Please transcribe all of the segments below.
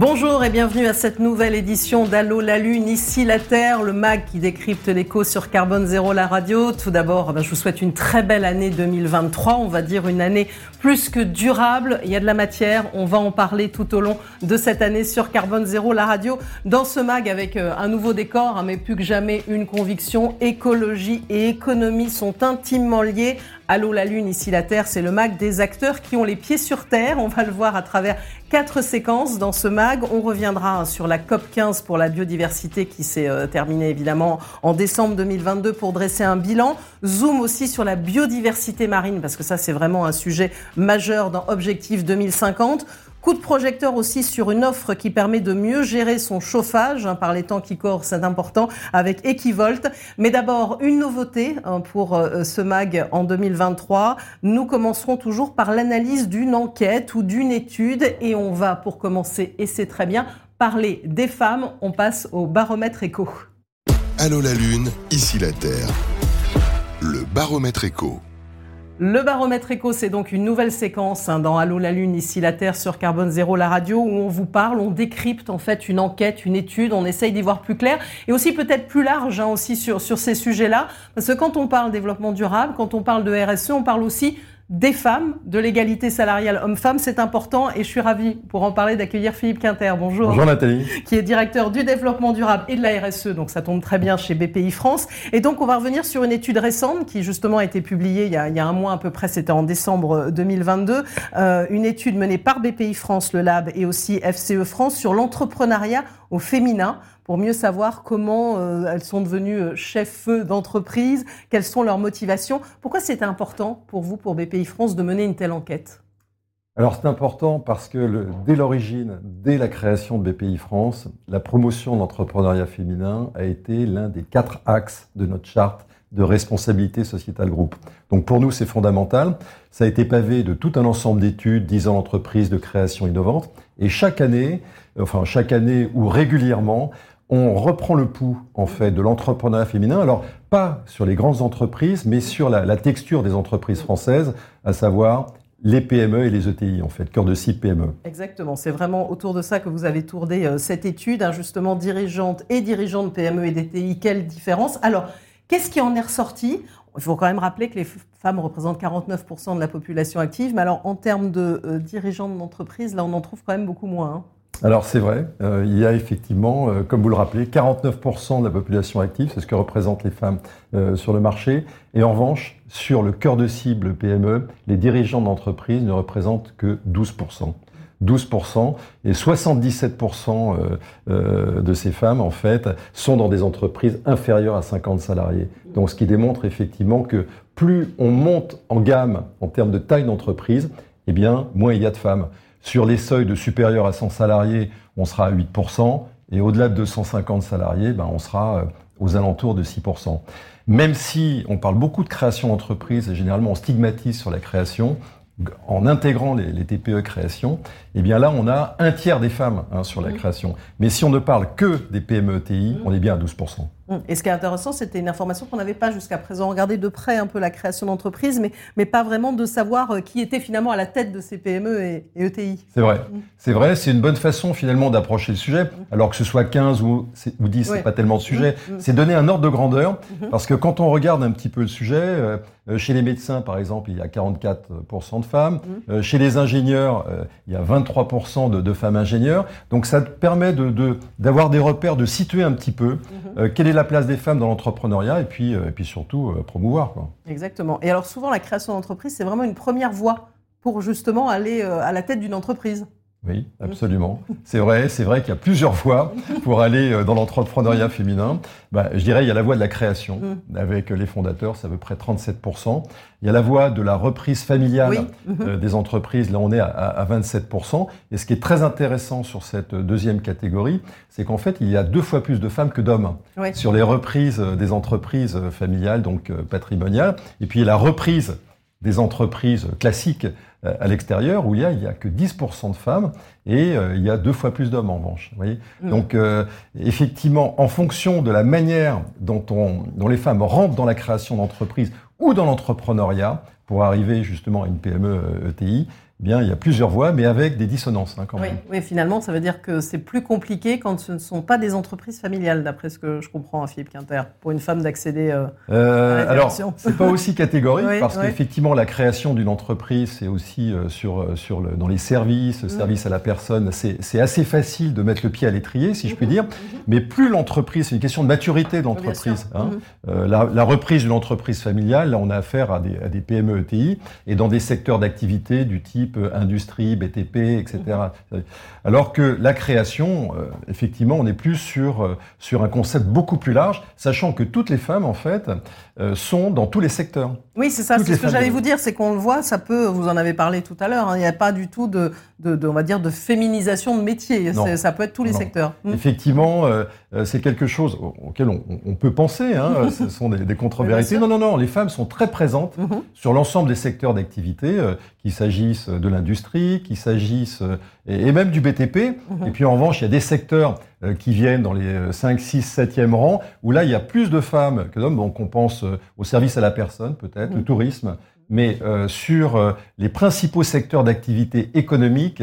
Bonjour et bienvenue à cette nouvelle édition d'Allo la Lune, ici la Terre, le MAG qui décrypte l'écho sur Carbone Zéro la radio. Tout d'abord, ben, je vous souhaite une très belle année 2023, on va dire une année plus que durable. Il y a de la matière, on va en parler tout au long de cette année sur Carbone Zéro la radio. Dans ce MAG avec euh, un nouveau décor, hein, mais plus que jamais une conviction, écologie et économie sont intimement liées. Allô la Lune, ici la Terre, c'est le MAG des acteurs qui ont les pieds sur Terre. On va le voir à travers quatre séquences dans ce MAG. On reviendra sur la COP 15 pour la biodiversité qui s'est euh, terminée évidemment en décembre 2022 pour dresser un bilan. Zoom aussi sur la biodiversité marine parce que ça c'est vraiment un sujet majeur dans Objectif 2050. Coup de projecteur aussi sur une offre qui permet de mieux gérer son chauffage hein, par les temps qui courent, c'est important, avec Equivolt. Mais d'abord, une nouveauté hein, pour euh, ce MAG en 2023. Nous commencerons toujours par l'analyse d'une enquête ou d'une étude et on va, pour commencer, et c'est très bien, parler des femmes. On passe au baromètre éco. Allô la Lune, ici la Terre. Le baromètre éco. Le baromètre éco, c'est donc une nouvelle séquence hein, dans Allô la Lune, ici la Terre sur Carbone Zéro, la radio, où on vous parle, on décrypte en fait une enquête, une étude, on essaye d'y voir plus clair et aussi peut-être plus large hein, aussi sur, sur ces sujets-là. Parce que quand on parle développement durable, quand on parle de RSE, on parle aussi des femmes, de l'égalité salariale homme-femme, c'est important et je suis ravie pour en parler d'accueillir Philippe Quinter. Bonjour. Bonjour Nathalie. Qui est directeur du développement durable et de la RSE, donc ça tombe très bien chez BPI France. Et donc on va revenir sur une étude récente qui justement a été publiée il y a, il y a un mois à peu près, c'était en décembre 2022, euh, une étude menée par BPI France, le Lab et aussi FCE France sur l'entrepreneuriat au féminin pour mieux savoir comment euh, elles sont devenues euh, chefs d'entreprise, quelles sont leurs motivations. Pourquoi c'était important pour vous, pour BPI France, de mener une telle enquête? Alors c'est important parce que dès l'origine, dès la création de BPI France, la promotion de féminin a été l'un des quatre axes de notre charte de responsabilité sociétale groupe. Donc pour nous, c'est fondamental. Ça a été pavé de tout un ensemble d'études, 10 ans de création innovante. Et chaque année, enfin chaque année ou régulièrement, on reprend le pouls en fait de l'entrepreneuriat féminin. Alors pas sur les grandes entreprises, mais sur la, texture des entreprises françaises, à savoir les PME et les ETI, en fait, cœur de cible PME. Exactement, c'est vraiment autour de ça que vous avez tourné euh, cette étude, hein, justement, dirigeante et dirigeante PME et d'ETI, quelle différence? Alors, qu'est-ce qui en est ressorti? Il faut quand même rappeler que les femmes représentent 49% de la population active, mais alors en termes de euh, dirigeantes d'entreprise, là, on en trouve quand même beaucoup moins. Hein. Alors c'est vrai, euh, il y a effectivement, euh, comme vous le rappelez, 49% de la population active, c'est ce que représentent les femmes euh, sur le marché. Et en revanche, sur le cœur de cible PME, les dirigeants d'entreprise ne représentent que 12%. 12% et 77% de ces femmes, en fait, sont dans des entreprises inférieures à 50 salariés. Donc ce qui démontre effectivement que plus on monte en gamme en termes de taille d'entreprise, eh bien, moins il y a de femmes. Sur les seuils de supérieur à 100 salariés, on sera à 8%, et au-delà de 250 salariés, ben, on sera euh, aux alentours de 6%. Même si on parle beaucoup de création d'entreprise, et généralement on stigmatise sur la création, en intégrant les, TPE création, eh bien là, on a un tiers des femmes hein, sur la création. Mais si on ne parle que des PME TI, mmh. on est bien à 12%. Hum. Et ce qui est intéressant, c'était une information qu'on n'avait pas jusqu'à présent. Regarder de près un peu la création d'entreprise, mais, mais pas vraiment de savoir euh, qui était finalement à la tête de ces PME et, ETI. C'est vrai. Hum. C'est vrai, c'est une bonne façon finalement d'approcher le sujet. Hum. Alors que ce soit 15 ou, ou 10, c'est pas tellement de sujet. C'est donner un ordre de grandeur. Parce que quand on regarde un petit peu le sujet, euh, euh, chez les médecins, par exemple, il y a 44% de femmes. chez les ingénieurs, il y a 23% de, de, femmes ingénieurs. Donc ça permet d'avoir de, des repères, de situer un petit peu quelle est la place des femmes dans l'entrepreneuriat et puis, euh, et puis surtout euh, promouvoir. Quoi. Exactement. Et alors souvent, la création d'entreprise, c'est vraiment une première voie pour justement aller euh, à la tête d'une entreprise. Oui, absolument. C'est vrai, c'est vrai qu'il y a plusieurs voies pour aller euh, dans l'entrepreneuriat féminin. Bah, je dirais, il y a la voie de la création, mm. avec les fondateurs, c'est à peu près 37%. Il y a la voie de la reprise familiale euh, des entreprises, là on est à, 27%. Et ce qui est très intéressant sur cette deuxième catégorie, c'est qu'en fait, il y a deux fois plus de femmes que d'hommes sur les reprises des entreprises familiales, donc euh, patrimoniales. Et puis la reprise des entreprises classiques euh, à l'extérieur où il y a, il y a que 10% de femmes et euh, il y a deux fois plus d'hommes en revanche. Vous voyez Mm. Donc euh, effectivement, en fonction de la manière dont, on, dont les femmes rentrent dans la création d'entreprises ou dans l'entrepreneuriat pour arriver justement à une PME ETI, eh bien il y a plusieurs voies, mais avec des dissonances hein, quand Oui, même. oui, finalement, ça veut dire que c'est plus compliqué quand ce ne sont pas des entreprises familiales, d'après ce que je comprends à Philippe Quinter, pour une femme d'accéder. euh, Euh, À la alors, direction. c'est pas aussi catégorique Oui, parce oui. qu'effectivement, la création d'une entreprise, c'est aussi euh, sur, euh, sur le, dans les services, Mhm. service à la personne. C'est assez facile de mettre le pied à l'étrier, si je puis Mhm, dire. mhm. Mais plus l'entreprise, c'est une question de maturité de Bien l'entreprise. sûr. hein. Mhm. Euh, la, la reprise d'une entreprise familiale, là, on a affaire à des, à des PME ETI et dans des secteurs d'activité du type euh, industrie, BTP, etc. Alors que la création, euh, effectivement, on est plus sur, euh, sur un concept beaucoup plus large, sachant que toutes les femmes, en fait, sont dans tous les secteurs. Oui, c'est ça. C'est ce que j'allais vous dire, c'est qu'on le voit, ça peut. Vous en avez parlé tout à l'heure. hein, il n'y a pas du tout de, de, de- on va dire, de féminisation de métier. Ça peut être tous les Non. secteurs. Mhm. Effectivement, euh, euh, c'est quelque chose au- auquel on, on peut penser. Hein, euh, ce sont des, des contre-vérités. Non, non, non. Les femmes sont très présentes Mhm. sur l'ensemble des secteurs d'activité, euh, qu'il s'agisse de l'industrie, qu'il s'agisse euh, et, et même du BTP. Mhm. Et puis en revanche, il y a des secteurs euh, qui viennent dans les euh, 5, 6, 7e rangs, où là, il y a plus de femmes que d'hommes. Donc on pense euh, au service à la personne, peut-être, Mhm. le tourisme. Mais euh, sur euh, les principaux secteurs d'activité économique,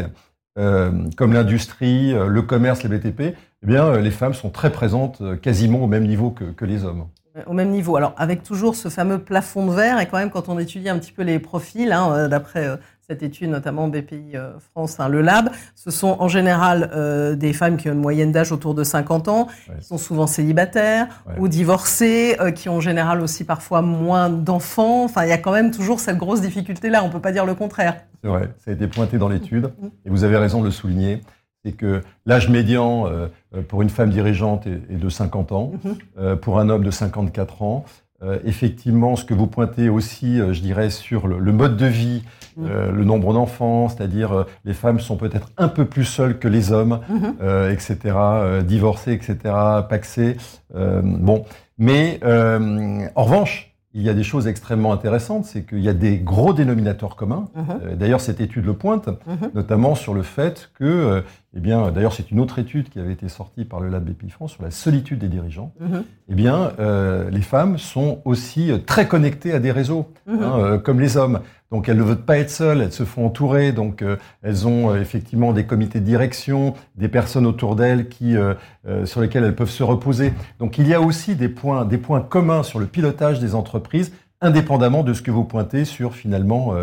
euh, comme l'industrie, euh, le commerce, les BTP, eh bien, euh, les femmes sont très présentes, euh, quasiment au même niveau que, que les hommes. Au même niveau. Alors, avec toujours ce fameux plafond de verre, et quand même, quand on étudie un petit peu les profils, hein, euh, d'après euh, cette étude, notamment BPI euh, France, hein, le Lab, ce sont en général euh, des femmes qui ont une moyenne d'âge autour de 50 ans, Ouais. qui sont souvent célibataires Ouais. ou divorcées, euh, qui ont en général aussi parfois moins d'enfants. Enfin, il y a quand même toujours cette grosse difficulté-là. On peut pas dire le contraire. C'est vrai, ça a été pointé dans l'étude, et vous avez raison de le souligner. C'est que l'âge médian euh, euh, pour une femme dirigeante est, de 50 ans, Mhm. euh, pour un homme de 54 ans. Effectivement, ce que vous pointez aussi, je dirais, sur le, mode de vie, Mhm. le nombre d'enfants, c'est-à-dire les femmes sont peut-être un peu plus seules que les hommes, Mhm. etc., divorcées, etc., paxées. bon, mais en revanche, il y a des choses extrêmement intéressantes, c'est qu'il y a des gros dénominateurs communs. D'ailleurs, cette étude le pointe, notamment sur le fait que, eh bien, d'ailleurs, c'est une autre étude qui avait été sortie par le Lab BPI France sur la solitude des dirigeants. Mhm. Eh bien, euh, les femmes sont aussi euh, très connectées à des réseaux, Mhm. hein, euh, comme les hommes. Donc, elles ne veulent pas être seules, elles se font entourer. Donc, euh, elles ont effectivement des comités de direction, des personnes autour d'elles qui, sur lesquelles elles peuvent se reposer. Donc, il y a aussi des points, des points communs sur le pilotage des entreprises, indépendamment de ce que vous pointez sur finalement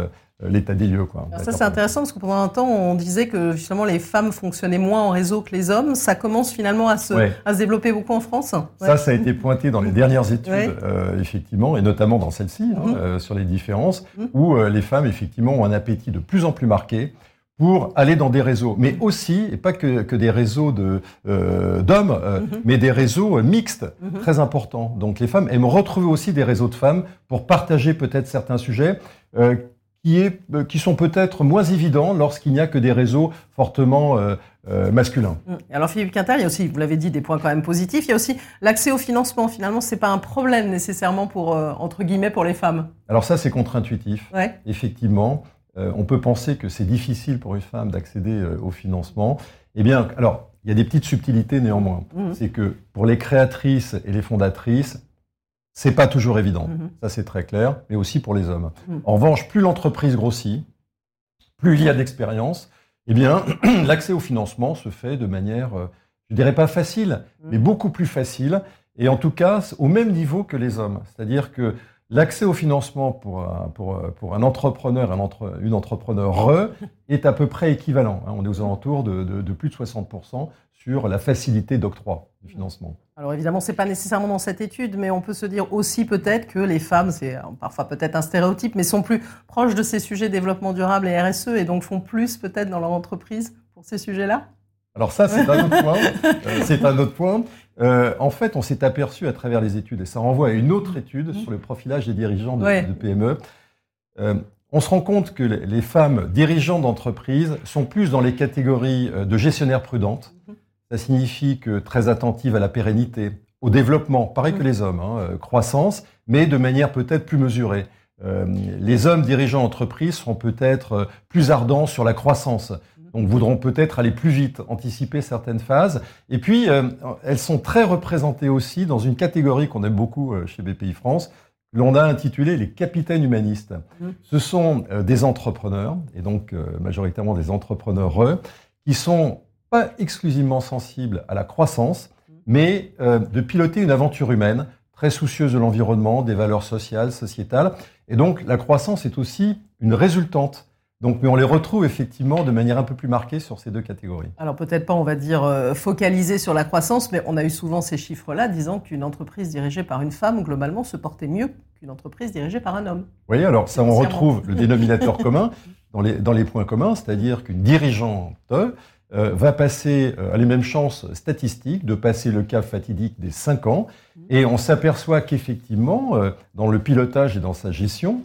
l'état des lieux. Quoi. Alors ça, c'est intéressant parce que pendant un temps, on disait que justement les femmes fonctionnaient moins en réseau que les hommes. Ça commence finalement à se, Ouais. à se développer beaucoup en France. Ça, Ouais. ça a été pointé dans les dernières études, Ouais. euh, effectivement, et notamment dans celle-ci, hein, Mhm. euh, sur les différences, Mhm. où euh, les femmes, effectivement, ont un appétit de plus en plus marqué pour aller dans des réseaux, mais aussi, et pas que, que des réseaux de, euh, d'hommes, euh, Mhm. mais des réseaux euh, mixtes, Mhm. très importants. Donc les femmes aiment retrouver aussi des réseaux de femmes pour partager peut-être certains sujets euh, qui, est, euh, qui sont peut-être moins évidents lorsqu'il n'y a que des réseaux fortement euh, euh, masculins. Mm. Alors Philippe Quinter, il y a aussi, vous l'avez dit, des points quand même positifs. Il y a aussi l'accès au financement. Finalement, c'est pas un problème nécessairement pour euh, entre guillemets pour les femmes. Alors ça, c'est contre-intuitif. Ouais. effectivement, euh, on peut penser que c'est difficile pour une femme d'accéder au financement. Eh bien, alors, il y a des petites subtilités néanmoins. Mhm. C'est que pour les créatrices et les fondatrices, c'est pas toujours évident. Mhm. Ça, c'est très clair, mais aussi pour les hommes. Mhm. En revanche, plus l'entreprise grossit, plus il y a d'expérience, eh bien, l'accès au financement se fait de manière, euh, je dirais pas facile, Mhm. mais beaucoup plus facile, et en tout cas au même niveau que les hommes. C'est-à-dire que l'accès au financement pour un, pour, euh, pour un entrepreneur, un entre, une entrepreneur est à peu près équivalent. hein. On est aux alentours de, de- de plus de 60% sur la facilité d'octroi du financement. Alors évidemment, c'est pas nécessairement dans cette étude, mais on peut se dire aussi peut-être que les femmes, c'est euh, parfois peut-être un stéréotype, mais sont plus proches de ces sujets développement durable et RSE et donc font plus peut-être dans leur entreprise pour ces sujets-là? Alors ça, c'est un autre point. Euh, c'est un autre point. Euh, en fait, on s'est aperçu à travers les études, et ça renvoie à une autre étude sur le profilage des dirigeants de, Ouais. de PME. Euh, on se rend compte que les femmes dirigeantes d'entreprise sont plus dans les catégories de gestionnaires prudentes. Mhm. Ça signifie que très attentives à la pérennité, au développement, pareil que Mhm. les hommes, hein, euh, croissance, mais de manière peut-être plus mesurée. les hommes dirigeants d'entreprise seront peut-être plus ardents sur la croissance donc voudront peut-être aller plus vite, anticiper certaines phases. Et puis, euh, elles sont très représentées aussi dans une catégorie qu'on aime beaucoup euh, chez BPI France, l'on a intitulé les capitaines humanistes. Mmh. Ce sont euh, des entrepreneurs, et donc majoritairement des entrepreneurs qui sont pas exclusivement sensibles à la croissance, mais de piloter une aventure humaine, très soucieuse de l'environnement, des valeurs sociales, sociétales. Et donc la croissance est aussi une résultante donc, mais on les retrouve effectivement de manière un peu plus marquée sur ces deux catégories. Alors peut-être pas, on va dire, euh, focaliser sur la croissance, mais on a eu souvent ces chiffres-là disant qu'une entreprise dirigée par une femme, globalement, se portait mieux qu'une entreprise dirigée par un homme. Oui, alors ça, on retrouve le dénominateur commun dans les, dans les points communs, c'est-à-dire qu'une dirigeante euh, va passer euh, à les mêmes chances statistiques de passer le cap fatidique des 5 ans, et on s'aperçoit qu'effectivement, dans le pilotage et dans sa gestion,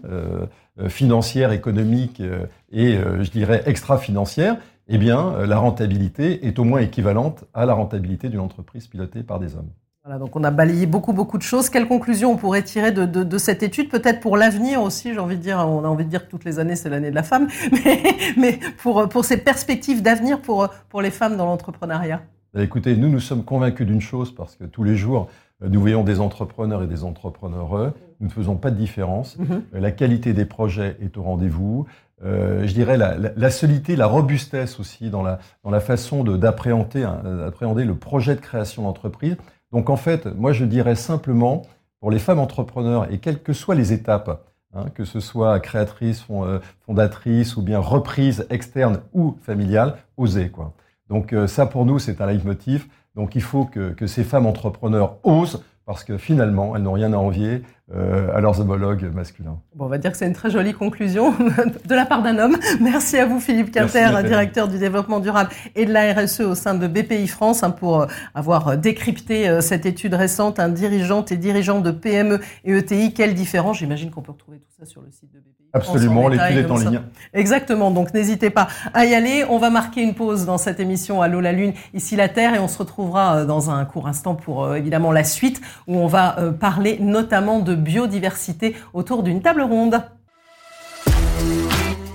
euh, financière, économique euh, et, euh, je dirais, extra-financière, eh bien, la rentabilité est au moins équivalente à la rentabilité d'une entreprise pilotée par des hommes. Voilà, donc on a balayé beaucoup, beaucoup de choses. Quelles conclusions on pourrait tirer de, de, cette étude? Peut-être pour l'avenir aussi, j'ai envie de dire, on a envie de dire que toutes les années, c'est l'année de la femme, mais, mais, pour, pour ces perspectives d'avenir pour, pour les femmes dans l'entrepreneuriat. Écoutez, nous, nous sommes convaincus d'une chose, parce que tous les jours, nous voyons des entrepreneurs et des entrepreneurs. Nous ne faisons pas de différence. Mhm. La qualité des projets est au rendez-vous. Euh, je dirais la, la, solidité, la robustesse aussi dans la, dans la façon d'appréhender d'appréhender le projet de création d'entreprise. Donc en fait, moi je dirais simplement, pour les femmes entrepreneurs, et quelles que soient les étapes, hein, que ce soit créatrice, euh, fondatrice, ou bien reprise externe ou familiale, osez. Quoi. Donc euh, ça pour nous, c'est un leitmotiv. Donc il faut que ces femmes entrepreneurs osent, parce que finalement, elles n'ont rien à envier euh, à leurs homologues masculins. Bon, on va dire que c'est une très jolie conclusion de la part d'un homme. Merci à vous, Philippe Quinter, directeur du développement durable et de la RSE au sein de BPI France, hein, pour euh, avoir euh, décrypté cette étude récente, un dirigeante et dirigeant de PME et ETI. Quelle différence J'imagine qu'on peut retrouver tout ça sur le site de BPI. Absolument, l'étude est en ligne. Exactement, donc n'hésitez pas à y aller. On va marquer une pause dans cette émission Allô la Lune, ici la Terre, et on se retrouvera dans un court instant pour évidemment la suite, où on va parler notamment de biodiversité autour d'une table ronde.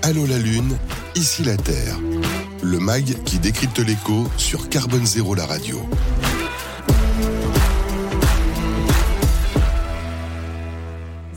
Allô la Lune, ici la Terre. Le MAG qui décrypte l'écho sur Carbone Zéro la radio.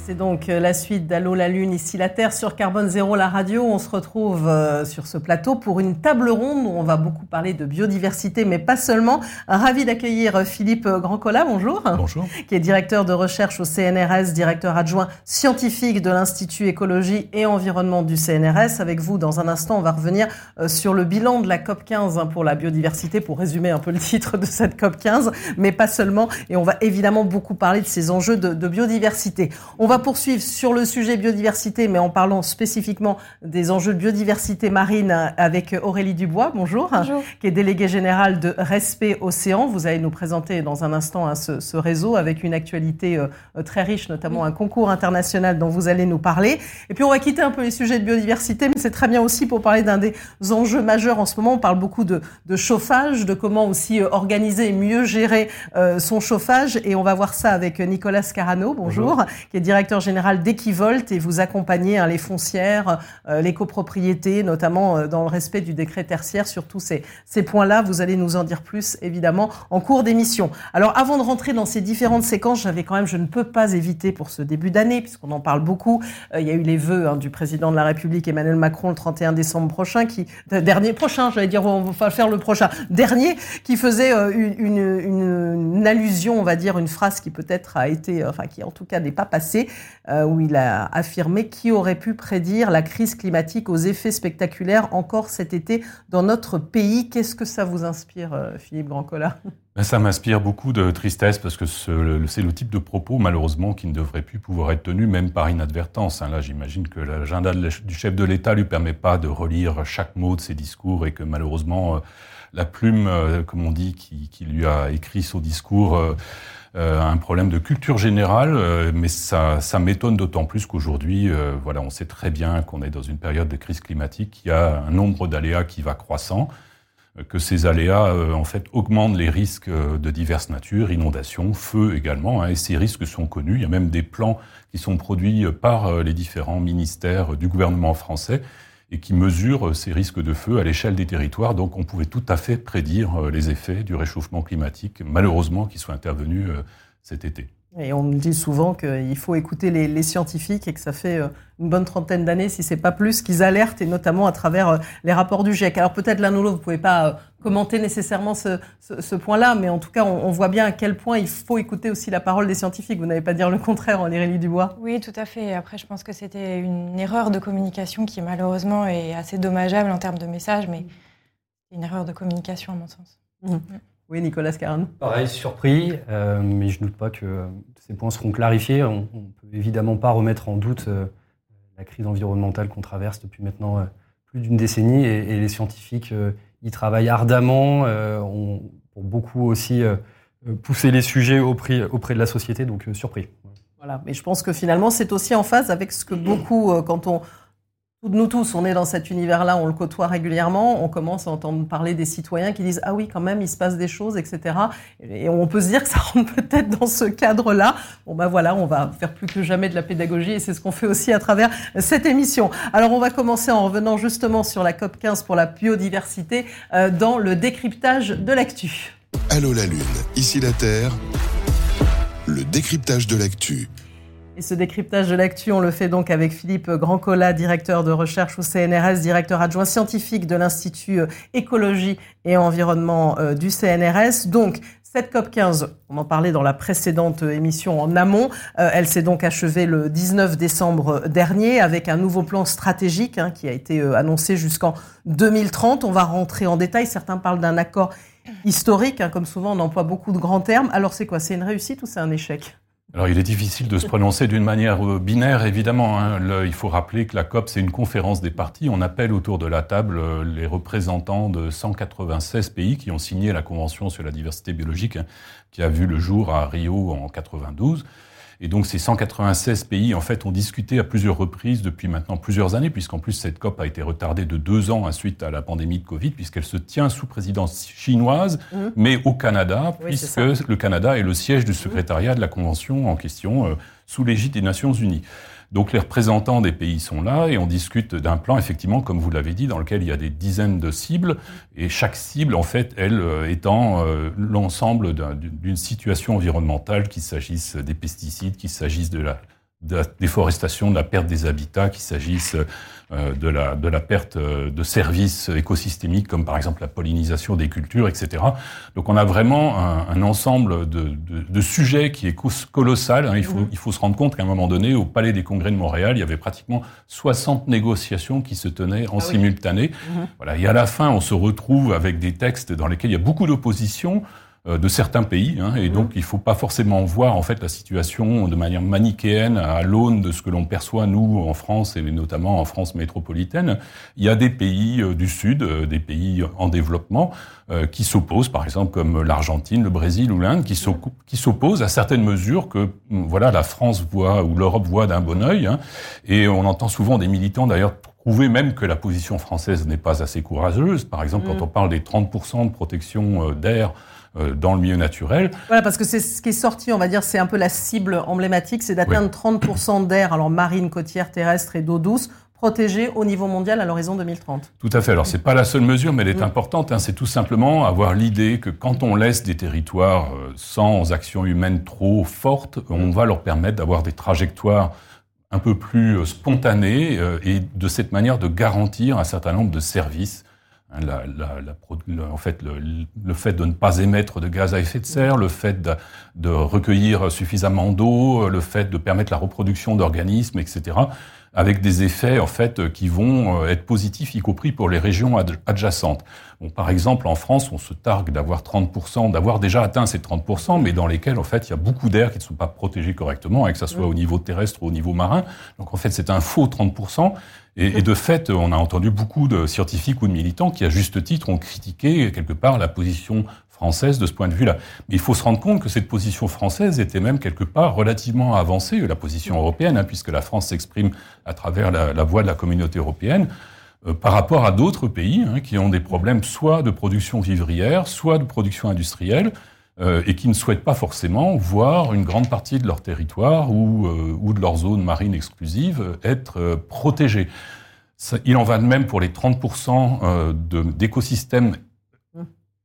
C'est donc euh, la suite d'Allo la Lune, ici la Terre, sur Carbone Zéro, la radio. On se retrouve euh, sur ce plateau pour une table ronde où on va beaucoup parler de biodiversité, mais pas seulement. Ravi d'accueillir Philippe Grandcola, bonjour. Bonjour. Qui est directeur de recherche au CNRS, directeur adjoint scientifique de l'Institut Écologie et Environnement du CNRS. Avec vous, dans un instant, on va revenir euh, sur le bilan de la COP 15 hein, pour la biodiversité, pour résumer un peu le titre de cette COP 15, mais pas seulement. Et on va évidemment beaucoup parler de ces enjeux de, de biodiversité. On va poursuivre sur le sujet biodiversité, mais en parlant spécifiquement des enjeux de biodiversité marine avec Aurélie Dubois, bonjour, bonjour. qui est déléguée générale de Respect Océan. Vous allez nous présenter dans un instant hein, ce, réseau avec une actualité euh, très riche, notamment un concours international dont vous allez nous parler. Et puis on va quitter un peu les sujets de biodiversité, mais c'est très bien aussi pour parler d'un des enjeux majeurs en ce moment. On parle beaucoup de, chauffage, de comment aussi euh, organiser et mieux gérer euh, son chauffage. Et on va voir ça avec Nicolas Scarano, bonjour, bonjour. qui est directeur directeur général d'Equivolt et vous accompagnez hein, les foncières, euh, les copropriétés, notamment euh, dans le respect du décret tertiaire. Sur tous ces, ces points-là, vous allez nous en dire plus, évidemment, en cours d'émission. Alors, avant de rentrer dans ces différentes séquences, j'avais quand même, je ne peux pas éviter pour ce début d'année, puisqu'on en parle beaucoup, euh, il y a eu les vœux hein, du président de la République, Emmanuel Macron, le 31 décembre prochain, qui, dernier prochain, j'allais dire, on va faire le prochain, dernier, qui faisait une, une, une, allusion, on va dire, une phrase qui peut-être a été, enfin, qui en tout cas n'est pas passée, euh, où il a affirmé qui aurait pu prédire la crise climatique aux effets spectaculaires encore cet été dans notre pays. Qu'est-ce que ça vous inspire, euh, Philippe Grandcola ben, ça m'inspire beaucoup de tristesse parce que c'est le type de propos, malheureusement, qui ne devrait plus pouvoir être tenu, même par inadvertance. Hein. Là, j'imagine que l'agenda du chef de l'État lui permet pas de relire chaque mot de ses discours et que malheureusement, euh, la plume, comme on dit, qui, lui a écrit son discours euh, un problème de culture générale, euh, mais ça, ça m'étonne d'autant plus qu'aujourd'hui, euh, voilà, on sait très bien qu'on est dans une période de crise climatique, il y a un nombre d'aléas qui va croissant. que ces aléas en fait augmentent les risques de diverses natures, inondations, feux également, hein, et ces risques sont connus. Il y a même des plans qui sont produits par les différents ministères du gouvernement français et qui mesurent ces risques de feu à l'échelle des territoires. Donc on pouvait tout à fait prédire les effets du réchauffement climatique, malheureusement, qui sont intervenus cet été. Et on me dit souvent qu'il faut écouter les, scientifiques et que ça fait euh, une bonne trentaine d'années, si c'est pas plus, qu'ils alertent, et notamment à travers euh, les rapports du GIEC. Alors peut-être l'un ou l'autre, vous pouvez pas euh, commenter nécessairement ce, point-là, mais en tout cas, on, voit bien à quel point il faut écouter aussi la parole des scientifiques. Vous n'avez pas dire le contraire, en Irélie Dubois Oui, tout à fait. Après, je pense que c'était une erreur de communication qui, malheureusement, est assez dommageable en termes de message, mais une erreur de communication, à mon sens. Mmh. Mmh. Oui, Nicolas Scaron. Pareil, surpris, euh, mais je ne doute pas que ces points seront clarifiés. On ne peut évidemment pas remettre en doute euh, la crise environnementale qu'on traverse depuis maintenant euh, plus d'une décennie et, les scientifiques y travaillent ardemment, ont pour beaucoup aussi pousser les sujets auprès, auprès de la société, donc surpris. Voilà, mais je pense que finalement c'est aussi en phase avec ce que beaucoup, quand on, nous tous, on est dans cet univers-là, on le côtoie régulièrement, on commence à entendre parler des citoyens qui disent ah oui quand même il se passe des choses, etc. Et on peut se dire que ça rentre peut-être dans ce cadre-là. Bon ben voilà, on va faire plus que jamais de la pédagogie et c'est ce qu'on fait aussi à travers cette émission. Alors on va commencer en revenant justement sur la COP 15 pour la biodiversité euh, dans le décryptage de l'actu. Allô la Lune, ici la Terre, le décryptage de l'actu. Et ce décryptage de l'actu, on le fait donc avec Philippe Grandcola, directeur de recherche au CNRS, directeur adjoint scientifique de l'Institut euh, écologie et environnement euh, du CNRS. Donc, cette COP 15, on en parlait dans la précédente émission en amont, euh, elle s'est donc achevée le 19 décembre dernier avec un nouveau plan stratégique hein, qui a été annoncé jusqu'en 2030. On va rentrer en détail. Certains parlent d'un accord historique, hein, comme souvent on emploie beaucoup de grands termes. Alors c'est quoi? C'est une réussite ou c'est un échec? Alors, il est difficile de se prononcer d'une manière euh, binaire, évidemment. Hein. il faut rappeler que la COP, c'est une conférence des partis. On appelle autour de la table euh, les représentants de 196 pays qui ont signé la Convention sur la diversité biologique, hein, qui a vu le jour à Rio en 92. Et donc ces 196 pays, en fait, ont discuté à plusieurs reprises depuis maintenant plusieurs années, puisqu'en plus cette COP a été retardée de deux ans suite à la pandémie de Covid, puisqu'elle se tient sous présidence chinoise, mmh. mais au Canada, puisque le Canada est le siège du secrétariat de la Convention en question, euh, sous l'égide des Nations Unies. Donc les représentants des pays sont là et on discute d'un plan, effectivement, comme vous l'avez dit, dans lequel il y a des dizaines de cibles. Et chaque cible, en fait, elle euh, étant euh, l'ensemble d'une situation environnementale, qu'il s'agisse des pesticides, qu'il s'agisse de la de la déforestation, de la perte des habitats, qu'il s'agisse euh, de, la, de la perte euh, de services écosystémiques comme par exemple la pollinisation des cultures, etc. Donc on a vraiment un, ensemble de, de, sujets qui est colossal. Hein. Il, faut, il faut se rendre compte qu'à un moment donné, au Palais des Congrès de Montréal, il y avait pratiquement 60 négociations qui se tenaient en ah simultané. Mhm. Voilà. Et à la fin, on se retrouve avec des textes dans lesquels il y a beaucoup d'opposition. Euh, de certains pays, hein, et donc il ne faut pas forcément voir en fait la situation de manière manichéenne à l'aune de ce que l'on perçoit nous en France et notamment en France métropolitaine. Il y a des pays euh, du Sud, euh, des pays en développement, qui s'opposent, par exemple comme l'Argentine, le Brésil ou l'Inde, qui s'opposent à certaines mesures que voilà la France voit ou l'Europe voit d'un bon œil. Hein, et on entend souvent des militants d'ailleurs prouver même que la position française n'est pas assez courageuse. Par exemple, quand mm. on parle des 30% de protection d'air dans le milieu naturel. Voilà, parce que c'est ce qui est sorti, on va dire, c'est un peu la cible emblématique, c'est d'atteindre 30% d'air, alors marine, côtière, terrestre et d'eau douce, protégée au niveau mondial à l'horizon 2030. Tout à fait. Alors c'est pas la seule mesure, mais elle est mm. importante. Hein. C'est tout simplement avoir l'idée que quand on laisse des territoires euh, sans action humaine trop forte, on va leur permettre d'avoir des trajectoires un peu plus euh, spontanées et de cette manière de garantir un certain nombre de services Hein, la, la, en fait, le, fait de ne pas émettre de gaz à effet de serre, le fait de, de recueillir suffisamment d'eau, le fait de permettre la reproduction d'organismes, etc., avec des effets en fait qui vont euh, être positifs, y compris pour les régions adjacentes. Bon, par exemple, en France, on se targue d'avoir 30%, d'avoir déjà atteint ces 30%, mais dans lesquels en fait il y a beaucoup d'air qui ne sont pas protégés correctement, que ça soit au niveau terrestre ou au niveau marin. Donc en fait, c'est un faux 30%. Et, de fait, on a entendu beaucoup de scientifiques ou de militants qui, à juste titre, ont critiqué quelque part la position française de ce point de vue-là. Mais il faut se rendre compte que cette position française était même quelque part relativement avancée, la position européenne, hein, puisque la France s'exprime à travers la, voix de la communauté européenne. euh, par rapport à d'autres pays hein, qui ont des problèmes soit de production vivrière, soit de production industrielle, euh, et qui ne souhaitent pas forcément voir une grande partie de leur territoire ou, euh, ou de leur zone marine exclusive être protégée. il en va de même pour les 30% d'écosystèmes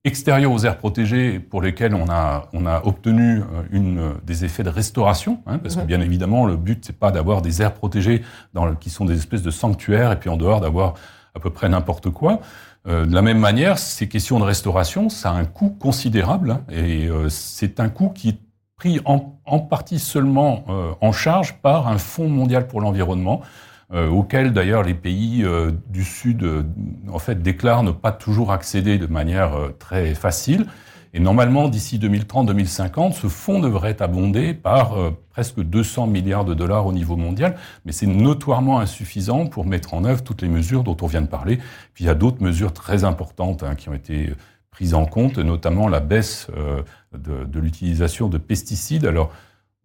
extérieurs aux aires protégées pour lesquels on a, on a obtenu une, des effets de restauration, hein, parce que bien évidemment le but c'est pas d'avoir des aires protégées dans, qui sont des espèces de sanctuaires et puis en dehors d'avoir à peu près n'importe quoi. Euh, de la même manière, ces questions de restauration, ça a un coût considérable hein, et euh, c'est un coût qui est pris en, partie seulement euh, en charge par un fonds mondial pour l'environnement auquel d'ailleurs les pays du Sud en fait déclarent ne pas toujours accéder de manière très facile. Et normalement, d'ici 2030-2050, ce fonds devrait être abondé par euh, presque 200 milliards de dollars au niveau mondial, mais c'est notoirement insuffisant pour mettre en œuvre toutes les mesures dont on vient de parler. Puis il y a d'autres mesures très importantes hein, qui ont été prises en compte, notamment la baisse euh, de, de l'utilisation de pesticides. Alors,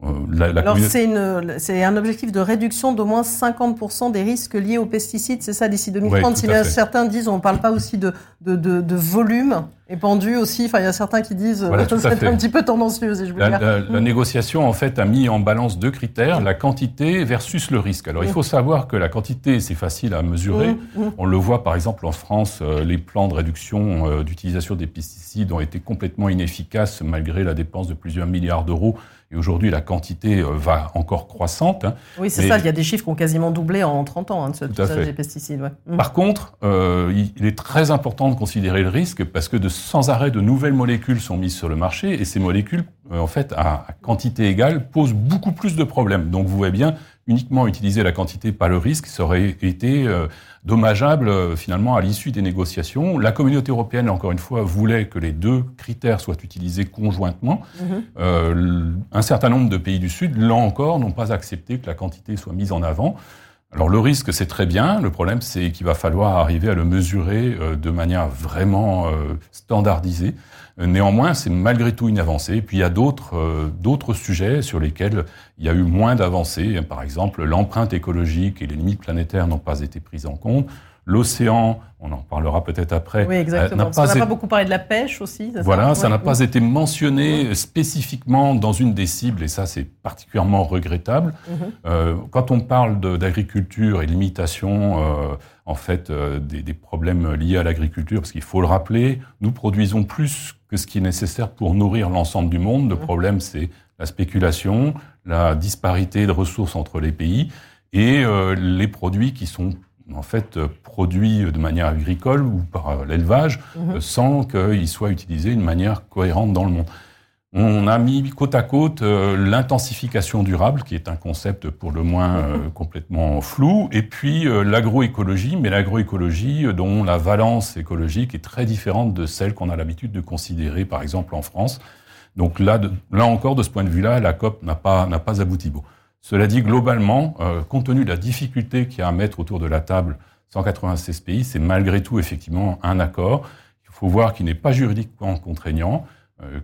euh, Alors c'est un objectif de réduction d'au moins 50% des risques liés aux pesticides, c'est ça d'ici 2030. si certains disent, on ne parle pas aussi de, de, de, de volume épandu aussi. Enfin, il y a certains qui disent, voilà, c'est un petit peu tendancieux, si je veux la, dire. La, la, négociation en fait a mis en balance deux critères la quantité versus le risque. Alors il faut savoir que la quantité c'est facile à mesurer. Mmh, mmh. On le voit par exemple en France, euh, les plans de réduction euh, d'utilisation des pesticides ont été complètement inefficaces malgré la dépense de plusieurs milliards d'euros et aujourd'hui, la quantité euh, va encore croissante. Hein. Oui, c'est ça. Il y a des chiffres qui ont quasiment doublé en 30 ans, hein, de ce usage des pesticides. Ouais. Mmh. Par contre, euh, il est très important de considérer le risque parce que de, sans arrêt, de nouvelles molécules sont mises sur le marché et ces molécules, euh, en fait, à, à, quantité égale, posent beaucoup plus de problèmes. Donc, vous voyez bien, uniquement utiliser la quantité, pas le risque, ça aurait été euh, dommageable euh, finalement à l'issue des négociations. La communauté européenne, encore une fois, voulait que les deux critères soient utilisés conjointement. Mhm. Euh, un certain nombre de pays du Sud, là encore, n'ont pas accepté que la quantité soit mise en avant. Alors le risque, c'est très bien. Le problème, c'est qu'il va falloir arriver à le mesurer de manière vraiment standardisée. Néanmoins, c'est malgré tout une avancée. Puis il y a d'autres euh, d'autres sujets sur lesquels il y a eu moins d'avancées. Par exemple, l'empreinte écologique et les limites planétaires n'ont pas été prises en compte. L'océan, on en parlera peut-être après. Oui, exactement. Euh, Parce n'a pas beaucoup parlé de la pêche aussi. Voilà, ça n'a pas été mentionné spécifiquement dans une des cibles, et ça c'est particulièrement regrettable. Mhm. euh, quand on parle d'agriculture et limitation, euh, en fait, euh, des, des, problèmes liés à l'agriculture, parce qu'il faut le rappeler, nous produisons plus que ce qui est nécessaire pour nourrir l'ensemble du monde. Le problème, c'est la spéculation, la disparité de ressources entre les pays et euh, les produits qui sont en fait euh, produit de manière agricole ou par euh, l'élevage mhm. sans qu'il soit utilisé d'une manière cohérente dans le monde. On a mis côte à côte l'intensification durable, qui est un concept pour le moins mhm. complètement flou, et puis l'agroécologie, mais l'agroécologie dont la valence écologique est très différente de celle qu'on a l'habitude de considérer, par exemple en France. Donc là, là encore, de ce point de vue-là, la COP n'a pas, n'a pas abouti. Bon. Cela dit, globalement, euh, compte tenu de la difficulté qu'il y a à mettre autour de la table 196 pays, c'est malgré tout effectivement un accord. Il faut voir qu'il n'est pas juridiquement contraignant, euh,